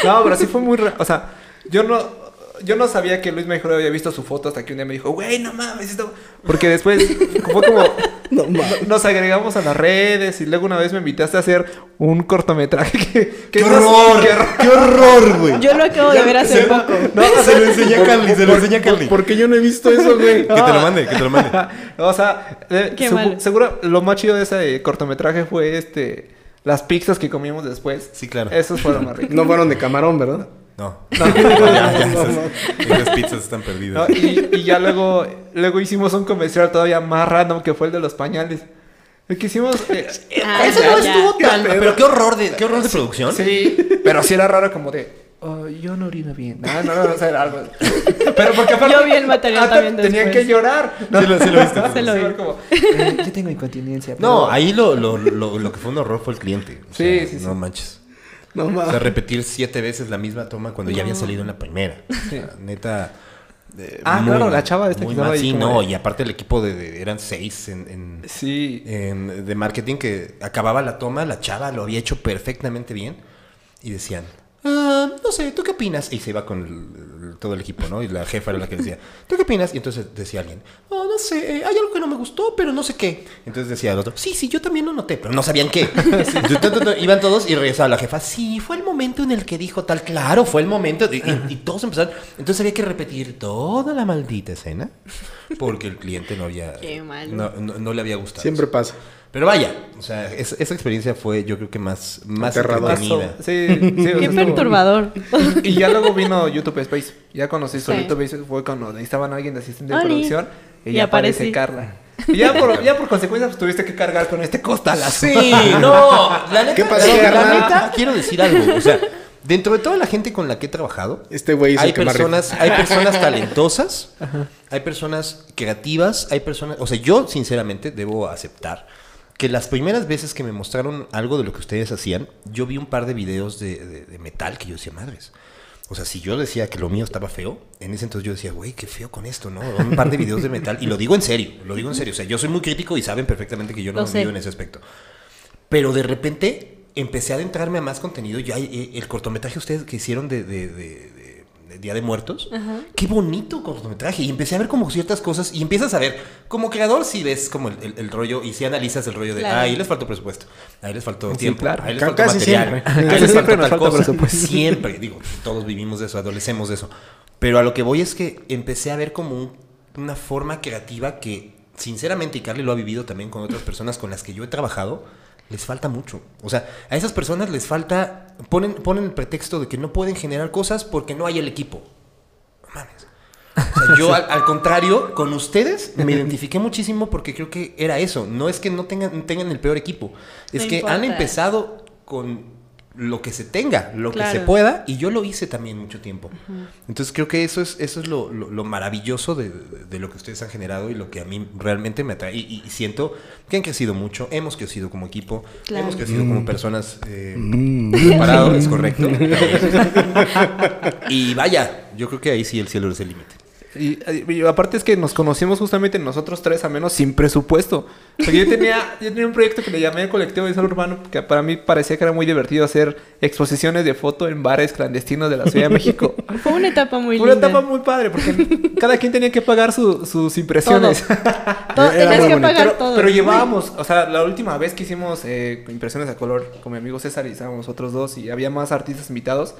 No, pero sí fue muy... ra- O sea, yo no... Yo no sabía que Luis Mejor había visto su foto hasta que un día me dijo, güey, no mames, esto... Porque después fue como... No mames. Nos agregamos a las redes y luego una vez me invitaste a hacer un cortometraje que... que ¡Qué horror! qué horror. ¡Qué horror, güey! Yo lo acabo de ver hace Se- poco. No, se lo enseñé a Carly, se lo enseñé a Carly. Porque yo no he visto eso, güey. Que te lo mande, que te lo mande. o sea, eh, Qué mal. seguro lo más chido de ese cortometraje fue este... Las pizzas que comimos después. Sí, claro. Esos fueron más ricos. No fueron de camarón, ¿verdad? No. ya, ya, esas, esas pizzas están perdidas. ¿no? Y, y ya luego, luego hicimos un comercial todavía más random que fue el de los pañales. El que hicimos. eh, Ah, Eso ya, no ya. estuvo tan. Pero qué horror de, qué horror de producción. sí, pero sí era raro como de. "Oh, yo no orino bien. No, no, no, o sea, era algo. Pero porque aparte. Yo vi el material ah, también Tenían después. que llorar. Sí lo, sí lo viste. Se lo Sí, vi. como, eh, yo tengo incontinencia. No, pero- ahí lo, lo, lo, lo que fue un horror fue el cliente. O Sí, sea, sí, sí. No manches. No O sea, mames. repetir siete veces la misma toma cuando ya había salido en la primera. O sea, neta. eh, Ah, claro, la chava esta que muy estaba mal. ahí Sí, no, de- y aparte el equipo de, de- eran seis en, en, Sí. en- de marketing que acababa la toma, la chava lo había hecho perfectamente bien y decían, "Ah, no sé, ¿tú qué opinas? Y se iba con el- todo el equipo, ¿no? Y la jefa era la que decía, ¿tú qué opinas? Y entonces decía alguien, oh, no sé, eh, hay algo que no me gustó, pero no sé qué. Entonces decía el otro, sí, sí, yo también lo noté, pero no sabían qué. Entonces, Iban todos y regresaba la jefa, sí, fue el momento en el que dijo tal, claro, fue el momento. Y, y- y todos empezaron. Entonces había que repetir toda la maldita escena porque el cliente no había... Qué. No, no- no le había gustado. Siempre pasa. Pero vaya, o sea, es- esa experiencia fue yo creo que más, más entretenida. Sí, sí, o sea, Qué estuvo- perturbador. Y ya luego vino YouTube Space. Ya conocí su Sí. YouTube Space fue cuando necesitaban a alguien de asistente de producción. Y, Y ya aparece. Carla. Y ya por, ya por consecuencia pues, tuviste que cargar con este costalazo. Sí, no, la neta, ¿Qué pasó, la- la carnal? neta, quiero decir algo, o sea, dentro de toda la gente con la que he trabajado, Este güey es hay que personas, hay personas talentosas, hay personas creativas, hay personas, o sea, yo sinceramente debo aceptar que las primeras veces que me mostraron algo de lo que ustedes hacían, yo vi un par de videos de, de- de metal que yo decía, madres. O sea, si yo decía que lo mío estaba feo, en ese entonces yo decía, güey, qué feo con esto, ¿no? Un par de videos de metal. Y lo digo en serio, lo digo en serio. O sea, yo soy muy crítico y saben perfectamente que yo no Lo me mido en ese aspecto. Pero de repente empecé a adentrarme a más contenido. Ya eh, el cortometraje ustedes que hicieron de, de- de- de- Día de Muertos, qué bonito cortometraje. Y empecé a ver como ciertas cosas y empiezas a ver, como creador, si ves como el, el- el rollo y si analizas el rollo de, Claro. ah, ahí les faltó presupuesto, ahí les faltó Sí, tiempo, claro. ahí les faltó casi material, siempre. ahí les siempre faltó nos tal falta cosa. presupuesto. Siempre, digo, todos vivimos de eso, adolecemos de eso. Pero a lo que voy es que empecé a ver como un- una forma creativa que, sinceramente, y Carly lo ha vivido también con otras personas con las que yo he trabajado, les falta mucho. O sea, a esas personas les falta, ponen, ponen el pretexto de que no pueden generar cosas porque no hay el equipo. No mames. O sea, yo al, al contrario, con ustedes me identifiqué muchísimo porque creo que era eso. No es que no tengan, tengan el peor equipo. Es No que han empezado con lo que se tenga, lo que se pueda, y yo lo hice también mucho tiempo. Entonces creo que eso es, eso es lo, lo- lo maravilloso de, de- de lo que ustedes han generado y lo que a mí realmente me atrae. Y, y siento que han crecido mucho, hemos crecido como equipo, Claro. hemos crecido como personas eh, separados, es correcto. y vaya, yo creo que ahí sí el cielo es el límite. Y, y aparte es que nos conocimos justamente nosotros tres, a menos sin presupuesto. Porque yo tenía, yo tenía un proyecto que le llamé Colectivo Visual Urbano, que para mí parecía que era muy divertido hacer exposiciones de foto en bares clandestinos de la Ciudad de México. Fue una etapa muy Fue una etapa muy padre, porque cada quien tenía que pagar su- sus impresiones. Todo, tenías que bonito. pagar Pero, todo. pero llevábamos, o sea, la última vez que hicimos eh, impresiones a color con mi amigo César y estábamos nosotros dos y había más artistas invitados.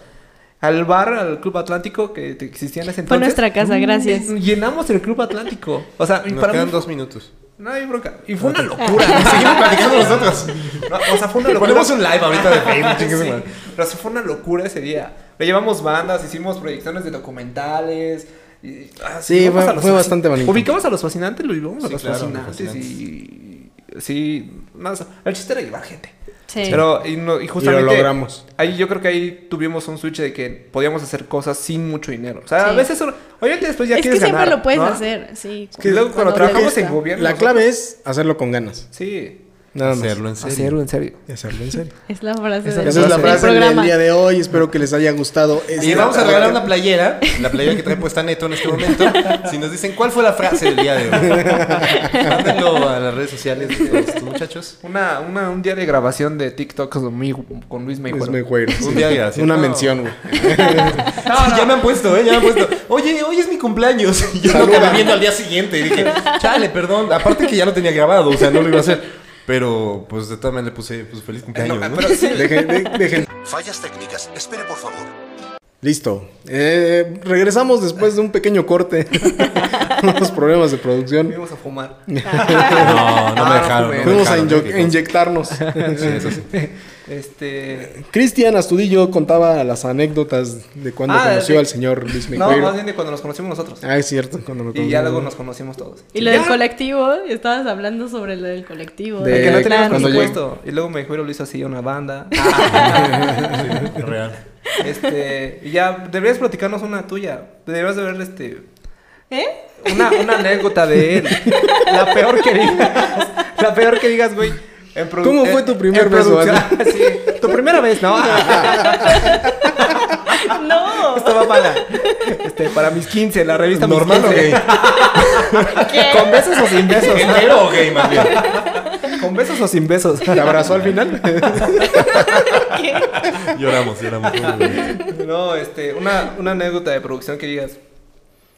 Al bar, al Club Atlántico que te- existía en ese entonces. Fue nuestra casa, gracias. Llenamos el Club Atlántico. O sea, Nos para quedan mí dos minutos. no hay bronca. Y fue una locura. Seguimos platicando nosotros. No, o sea, fue una locura. Ponemos un live ahorita de Facebook. Sí. Pero sí fue una locura ese día. Le llevamos bandas, hicimos proyecciones de documentales. y- ah, Sí, fue- bastante bonito. Ubicamos a los fascinantes, lo llevamos a Sí, los claro, fascinantes, los fascinantes. y. Sí, más. El chiste era llevar gente. Sí. Pero, y, no- y Y justamente. lo logramos. Ahí yo creo que ahí tuvimos un switch de que podíamos hacer cosas sin mucho dinero. O sea, a veces, obviamente después ya es que quieres siempre ganar, lo puedes ¿no? hacer, sí. Que luego cuando trabajamos en gobierno. La clave es hacerlo con ganas. Sí. Nada más. Hacerlo en serio. Hacerlo en serio. Y hacerlo en serio. Es la frase Esa del, Esa es la frase del día de hoy. Espero que les haya gustado. Y esta- vamos a regalar una playera, la playera que trae puesta Neto en este momento. Si nos dicen cuál fue la frase del día de hoy, mándenlo a las redes sociales de estos muchachos. Una, una, un día de grabación de TikTok con Luis Mejor. güero. Un día de grabación. Una No. mención, güey. Ya me han puesto, ¿eh? Ya me han puesto. Oye, hoy es mi cumpleaños. Y yo lo acabé viendo al día siguiente. Y dije, chale, perdón. Aparte que ya lo tenía grabado, o sea, no lo iba a hacer. Pero, pues, de todas maneras le puse pues, feliz cumpleaños, No, ¿no? pero sí. Dejen, de- dejen. Fallas técnicas. Espere, por favor. Listo. Eh, regresamos después de un pequeño corte. Unos problemas de producción. Fuimos a fumar. No, no me Ah, dejaron. no no me Fuimos a dejaron, ¿no? a inyectarnos. Sí, eso sí. Este. Cristian Astudillo contaba las anécdotas de cuando Ah, conoció de- al señor Luis No, Mijueiro. más bien de cuando nos conocimos nosotros. Ah, es cierto. Cuando lo y ya luego nos conocimos todos. Y lo Ya, del colectivo, estabas hablando sobre lo del colectivo. De- de que no teníamos cuando presupuesto. Y luego Mejor lo hizo así una banda. Sí, real. este. Y ya, deberías platicarnos una tuya. Deberías de ver este. ¿Eh? Una, una anécdota de él. La peor que digas. La peor que digas, güey. ¿Cómo fue tu primer beso, sí. Tu primera vez, ¿no? No. Estaba mala. Este, para mis 15, la revista Mis ¿Normal o 15. gay? ¿Qué? ¿Con besos o sin besos? ¿Hetero o gay, más bien? ¿Con besos o sin besos? ¿Te abrazó al final? Lloramos, lloramos. No, este, una, una anécdota de producción que digas.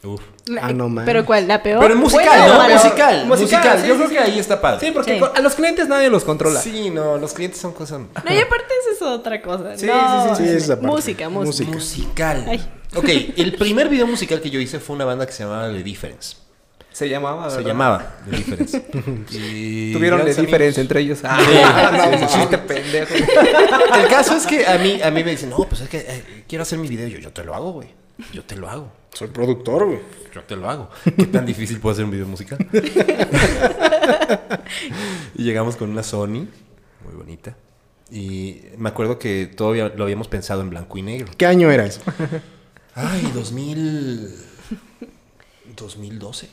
Uf. Ah, no, man. ¿Pero cuál? ¿La peor? Pero en musical, ¿Buena o ¿no? Musical, Musical, musical. sí, Yo sí, creo sí. que ahí está padre. Sí, porque a los clientes nadie los controla. Sí, no, los clientes son cosas... No, y aparte eso es otra cosa. Sí, no, sí, sí, sí, esa parte. Música, música. Musical. Ay. Ok, el primer video musical que yo hice fue una banda que se llamaba The Difference. Se llamaba, Se llamaba The Difference. Y Tuvieron amigos. diferencia entre ellos. Ah, Sí, no, sí, sí, chiste pendejo. El caso es que a mí, a mí me dicen, no, pues es que eh, quiero hacer mi video. Yo, yo te lo hago, güey. Yo te lo hago. Soy productor, güey. Yo te lo hago. ¿Qué tan difícil puede hacer un video musical? y llegamos con una Sony, muy bonita. Y me acuerdo que todavía lo habíamos pensado en blanco y negro. ¿Qué año era eso? Ay, 2000... 2012.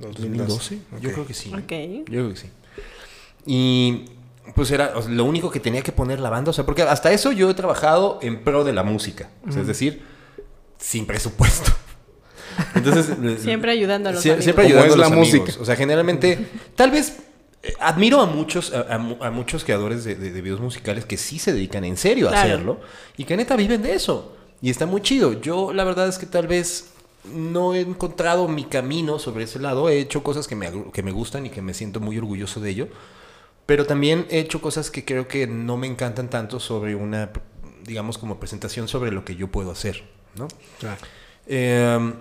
2012. Yo creo que sí. Ok. Yo creo que sí. Y pues era o sea, lo único que tenía que poner la banda. O sea, porque hasta eso yo he trabajado en pro de la música. O sea, es decir, sin presupuesto. Entonces, Siempre ayudando a los. Siempre Como ayudando a los la amigos. música. O sea, generalmente, tal vez eh, admiro a muchos, a, a mu- a muchos creadores de, de- de videos musicales que sí se dedican en serio a hacerlo y que neta viven de eso. Y está muy chido. Yo la verdad es que tal vez no he encontrado mi camino sobre ese lado. He hecho cosas que me, agru- que me gustan y que me siento muy orgulloso de ello. Pero también he hecho cosas que creo que no me encantan tanto sobre una, digamos, como presentación sobre lo que yo puedo hacer, ¿no? Eh,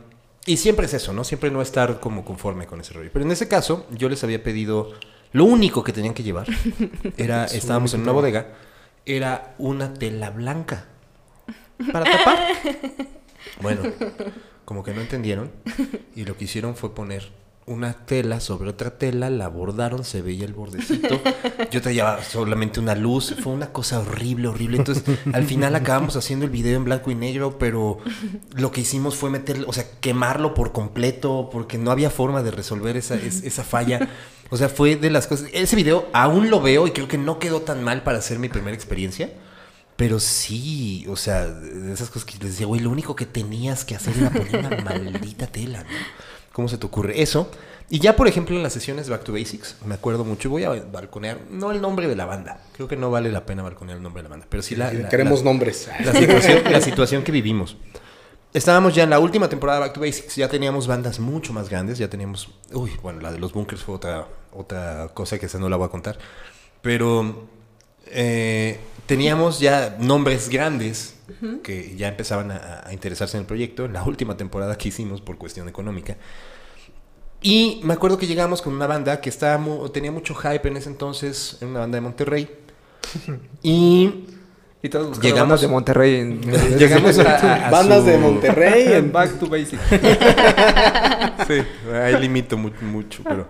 y siempre es eso, ¿no? Siempre no estar como conforme con ese rollo. Pero en ese caso, yo les había pedido, lo único que tenían que llevar, era, estábamos en una bodega, era una tela blanca para tapar. Bueno, como que no entendieron y lo que hicieron fue poner una tela sobre otra tela, la bordaron, se veía el bordecito. Yo traía solamente una luz, fue una cosa horrible, horrible. Entonces, al final acabamos haciendo el video en blanco y negro, pero lo que hicimos fue meterlo, o sea, quemarlo por completo, porque no había forma de resolver esa, es- esa falla. O sea, fue de las cosas. Ese video aún lo veo y creo que no quedó tan mal para ser mi primera experiencia. Pero sí, o sea, de esas cosas que les decía, güey, lo único que tenías que hacer era poner una maldita tela, ¿no? ¿Cómo se te ocurre eso? Y ya, por ejemplo, en las sesiones Back to Basics, me acuerdo mucho, voy a balconear, no el nombre de la banda, creo que no vale la pena balconear el nombre de la banda, pero sí la... la- Queremos la- nombres. la situación, la situación que vivimos. Estábamos ya en la última temporada de Back to Basics, ya teníamos bandas mucho más grandes, ya teníamos, uy, bueno, la de los bunkers fue otra, otra cosa que esa no la voy a contar, pero eh, teníamos ya nombres grandes que ya empezaban a, a interesarse en el proyecto, en la última temporada que hicimos por cuestión económica. Y me acuerdo que llegamos con una banda que estaba mu- tenía mucho hype en ese entonces, en una banda de Monterrey. Y Y todos buscando Llegamos- bandas de Monterrey en... llegamos a, a- a Bandas su- de Monterrey. en- Back to Basic. Sí, ahí limito mu- mucho, pero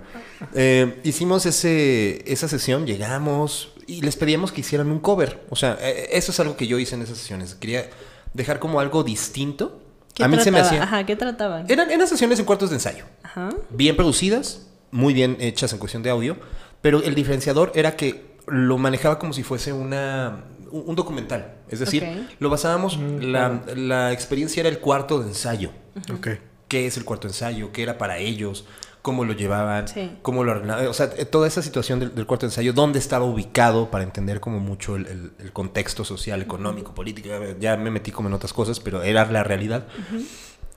eh, hicimos ese, esa sesión, llegamos y les pedíamos que hicieran un cover. O sea, eh, eso es algo que yo hice en esas sesiones. Quería dejar como algo distinto. ¿Qué A mí se me hacía. Ajá, ¿qué trataban? Eran, eran sesiones en cuartos de ensayo. Ajá. bien producidas, muy bien hechas en cuestión de audio, pero el diferenciador era que lo manejaba como si fuese una, un un documental. Es decir, lo basábamos, la, la experiencia era el cuarto de ensayo. Ok. ¿Qué es el cuarto de ensayo? ¿Qué era para ellos? ¿Cómo lo llevaban? Sí. ¿Cómo lo arreglaban? O sea, eh, toda esa situación del, del cuarto ensayo, ¿dónde estaba ubicado para entender como mucho el, el- el contexto social, económico, político? Ya- Ya me metí como en otras cosas, pero era la realidad.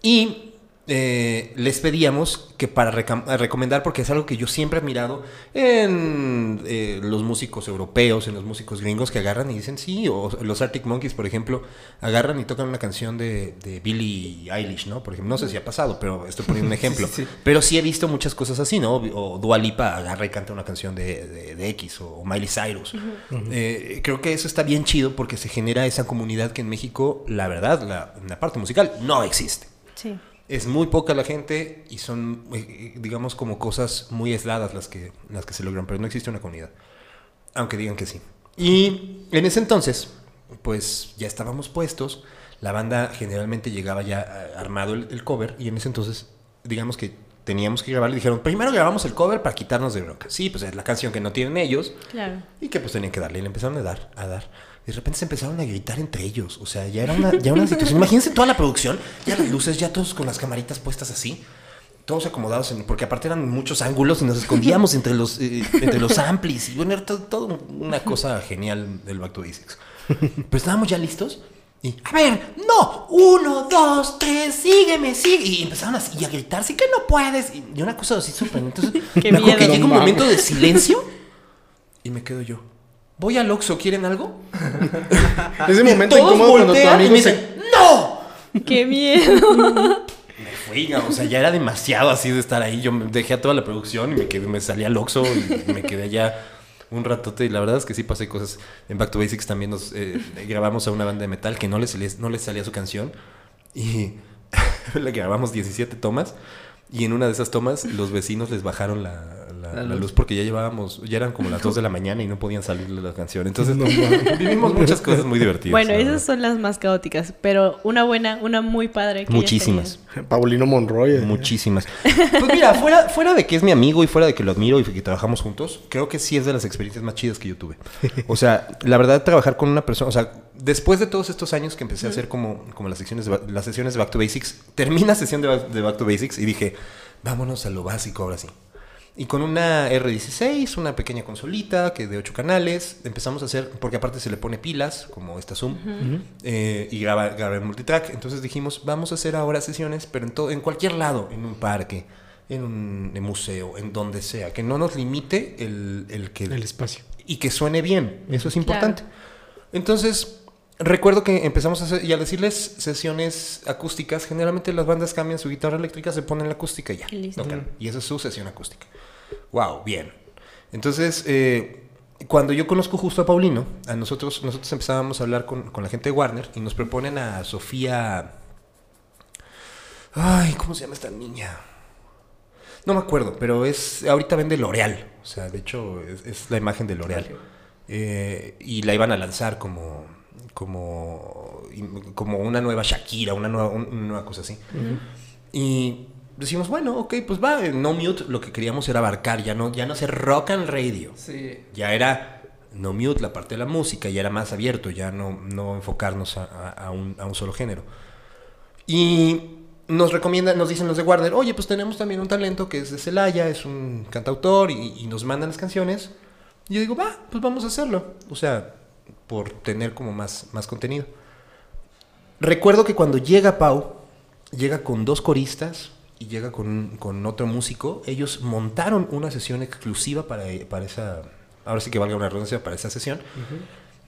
Y eh, les pedíamos que para recam- a recomendar, porque es algo que yo siempre he admirado en eh, los músicos europeos, en los músicos gringos que agarran y dicen sí, o los Arctic Monkeys, por ejemplo, agarran y tocan una canción de, de Billie Eilish, ¿no? Por ejemplo, no sé si ha pasado, pero estoy poniendo un ejemplo. sí, sí. Pero sí he visto muchas cosas así, ¿no? O Dua Lipa agarra y canta una canción de, de- de X o Miley Cyrus. Eh, creo que eso está bien chido porque se genera esa comunidad que en México, la verdad, la, la parte musical no existe. Sí. Es muy poca la gente y son, eh, digamos, como cosas muy aisladas las que, las que se logran, pero no existe una comunidad. Aunque digan que sí. Y en ese entonces, pues ya estábamos puestos. La banda generalmente llegaba ya eh, armado el, el cover y en ese entonces, digamos que teníamos que grabar. Le dijeron, primero grabamos el cover para quitarnos de bronca. Sí, pues es la canción que no tienen ellos Claro. y que pues tenían que darle. Y le empezaron a dar, a dar. De repente se empezaron a gritar entre ellos. O sea, ya era una, ya una situación. Imagínense toda la producción, ya las luces, ya todos con las camaritas puestas así. Todos acomodados, en- porque aparte eran muchos ángulos y nos escondíamos entre los, eh, entre los amplis. Y bueno, era todo, todo una cosa genial del Back to Basics. Pero estábamos ya listos. Y, a ver, no, uno, dos, tres, sígueme, sigue. Y empezaron así y a gritar, sí que no puedes. Y, y una cosa así súper. Entonces, me acuerdo que llega un momento de silencio y me quedo yo. Voy al Oxxo, ¿quieren algo? Ese momento Todos incómodo cuando tu y amigo me se... dicen, ¡No! ¡Qué miedo! Me fui, o sea, ya era demasiado así de estar ahí. Yo me dejé a toda la producción y me, quedé, me salí al Oxxo y me quedé allá un ratote. Y la verdad es que sí pasé cosas. En Back to Basics también nos eh, grabamos a una banda de metal que no les, salía- no les salía su canción. Y le grabamos 17 tomas. Y en una de esas tomas los vecinos les bajaron la, la la, luz. porque ya llevábamos, ya eran como las 2 de la mañana y no podían salirle la canción. Entonces No vivimos muchas cosas muy divertidas. Bueno, esas son las más caóticas, pero una buena, una muy padre. que Muchísimas. Paulino Monroy. eh. Muchísimas. Pues mira, fuera, fuera de que es mi amigo y fuera de que lo admiro y que trabajamos juntos, creo que sí es de las experiencias más chidas que yo tuve. O sea, la verdad, trabajar con una persona, o sea, después de todos estos años que empecé a hacer como, como las, secciones de las sesiones de Back to Basics, termina sesión de Back to Basics y dije, vámonos a lo básico ahora sí. Y con una R16, una pequeña consolita que de 8 canales, empezamos a hacer, porque aparte se le pone pilas, como esta Zoom, eh, y graba, graba en multitrack. Entonces dijimos, vamos a hacer ahora sesiones, pero en, to- en cualquier lado, en un parque, en un en museo, en donde sea, que no nos limite el, el que... El espacio. y que suene bien, eso es importante. Entonces, recuerdo que empezamos a hacer, y al decirles sesiones acústicas, generalmente las bandas cambian su guitarra eléctrica, se ponen la acústica y ya. Y listo. tocan. Y esa es su sesión acústica. Wow, bien. Entonces, eh, cuando yo conozco justo a Paulino, a nosotros, nosotros empezábamos a hablar con, con la gente de Warner y nos proponen a Sofía. Ay, ¿cómo se llama esta niña? No me acuerdo, pero es ahorita vende L'Oreal. O sea, de hecho, es, es la imagen de L'Oreal. Eh, y la iban a lanzar como, como, como una nueva Shakira, una nueva, un- una nueva cosa así. Y decimos, bueno, ok, pues va, en No Mute lo que queríamos era abarcar, ya no, ya no ser rock and radio. Sí. Ya era No Mute la parte de la música, ya era más abierto, ya no, no enfocarnos a, a- a un, a un solo género. Y nos recomiendan, nos dicen los de Warner, oye, pues tenemos también un talento que es de Celaya, es un cantautor y, y nos mandan las canciones. Y yo digo, va, pues vamos a hacerlo. O sea, por tener como más, más contenido. Recuerdo que cuando llega Pau, llega con dos coristas y llega con, con otro músico, ellos montaron una sesión exclusiva para, para esa, ahora sí que valga una redundancia, para esa sesión.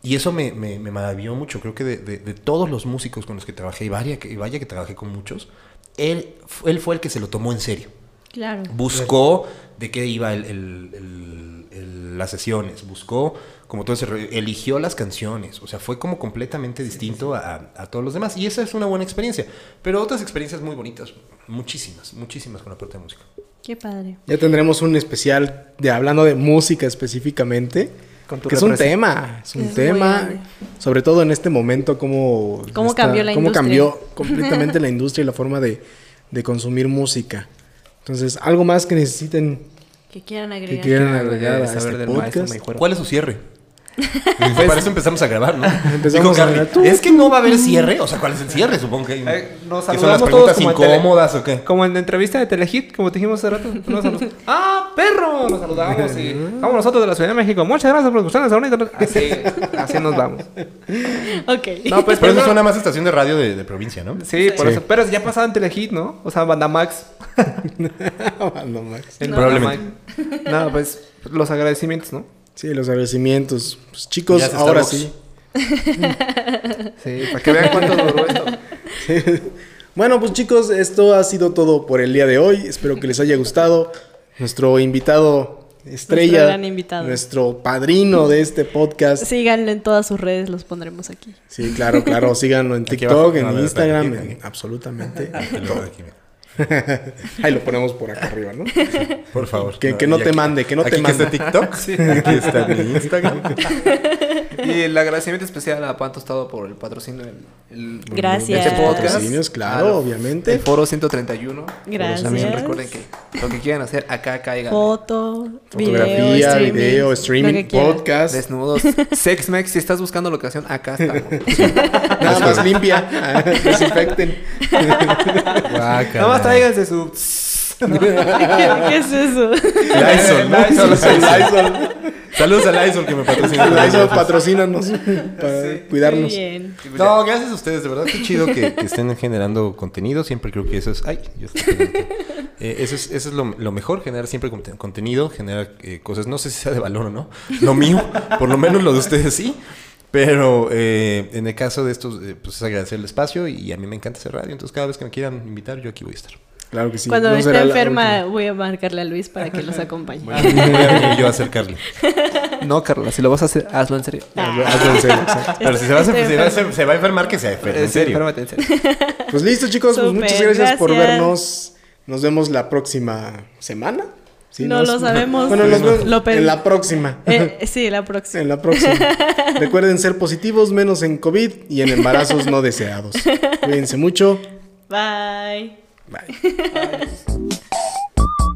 Y eso me, me, me maravilló mucho. Creo que de, de- de todos los músicos con los que trabajé, y vaya que, y vaya que trabajé con muchos, él, él fue el que se lo tomó en serio. Claro. Buscó de qué iba el- el- las sesiones, buscó como todo ese rollo, eligió las canciones, o sea, fue como completamente distinto a, a todos los demás. Y esa es una buena experiencia. Pero otras experiencias muy bonitas, muchísimas, muchísimas con la parte de música. Qué padre. Ya tendremos un especial de hablando de música específicamente. Que es un tema, es un Es tema, sobre todo en este momento, cómo, Cómo cambió la cómo industria. cambió completamente la industria y la forma de, de consumir música. Entonces, algo más que necesiten, Que quieran que agregar. quieran agregar a saber este del maestro podcast. Meijuelo. ¿Cuál es su cierre? Para eso empezamos a grabar, ¿no? Empezamos Dijo a grabar. Es que no va a haber cierre. O sea, ¿cuál es el cierre? Supongo que, Eh, nos que son las preguntas todos tele- incómodas o qué. Como en la entrevista de Telehit, como te dijimos hace rato. Nos ¡Ah, perro! Nos saludamos y vamos nosotros de la Ciudad de México. Muchas gracias por escucharnos ahorita. Así, así nos vamos. Ok. No, pues Pero eso suena más estación de radio de, de provincia, ¿no? Sí, por Sí. eso. Pero ya pasaba en Telehit, ¿no? O sea, Banda Max. Más. En No. Probablemente. Banda Max. No, pues los agradecimientos, ¿no? Sí, los agradecimientos. Pues, chicos, ahora sí. Sí, para que vean cuánto duró esto. Bueno, pues chicos, esto ha sido todo por el día de hoy. Espero que les haya gustado. Nuestro invitado estrella, Nuestro gran invitado. nuestro padrino de este podcast. Síganlo en todas sus redes, los pondremos aquí. Sí, claro, claro. Síganlo en TikTok, abajo. en Instagram, en- aquí. absolutamente. Ahí lo ponemos por acá arriba, ¿no? Por favor. Que- que no te mande, que no aquí te está mande. TikTok. Aquí está mi Instagram. Y el agradecimiento especial a Pan Tostado por el patrocinio del el- Gracias. este podcast. Patrocinios, claro, obviamente. El foro 131. Gracias. También recuerden que lo que quieran hacer acá caigan. Foto, Fotografía, video, streaming, video, podcast. Desnudos. Sexmex, si estás buscando locación, acá estamos. Nada más limpia. Ah, Desinfecten. Nada más tráiganse su. ¿Qué, qué es eso? Lysol, ¿no? Lysol, Lysol. Saludos a Lysol que me patrocina. Lysol, patrocínanos para cuidarnos. bien. No, gracias a ustedes, de verdad, qué chido que, que estén generando contenido. Siempre creo que eso es. Ay, yo estoy. Eh, eso es, eso es lo, lo mejor, generar siempre conte- contenido, generar eh, cosas. No sé si sea de valor o no. Lo mío, por lo menos lo de ustedes sí. Pero eh, en el caso de estos, eh, pues es agradecer el espacio y a mí me encanta hacer radio. Entonces, cada vez que me quieran invitar, yo aquí voy a estar. Claro que sí. Cuando No esté enferma, voy a marcarle a Luis para que los acompañe. Voy a venir yo a acercarle. No, Carla, si lo vas a hacer, hazlo en serio. Hazlo en serio, exacto. Pero si se va, a, Estoy se, va a, enferma. se va a enfermar, que se enferme. En serio. enférmate, en serio. Pues listo, chicos. Pues muchas gracias, por vernos. Nos vemos la próxima semana. Sí, No lo sabemos. Bueno, los Lo pe- en la próxima. Eh, sí, la próxima. En la próxima. Recuerden ser positivos, menos en COVID y en embarazos no deseados. Cuídense mucho. Bye. Bye. Ay.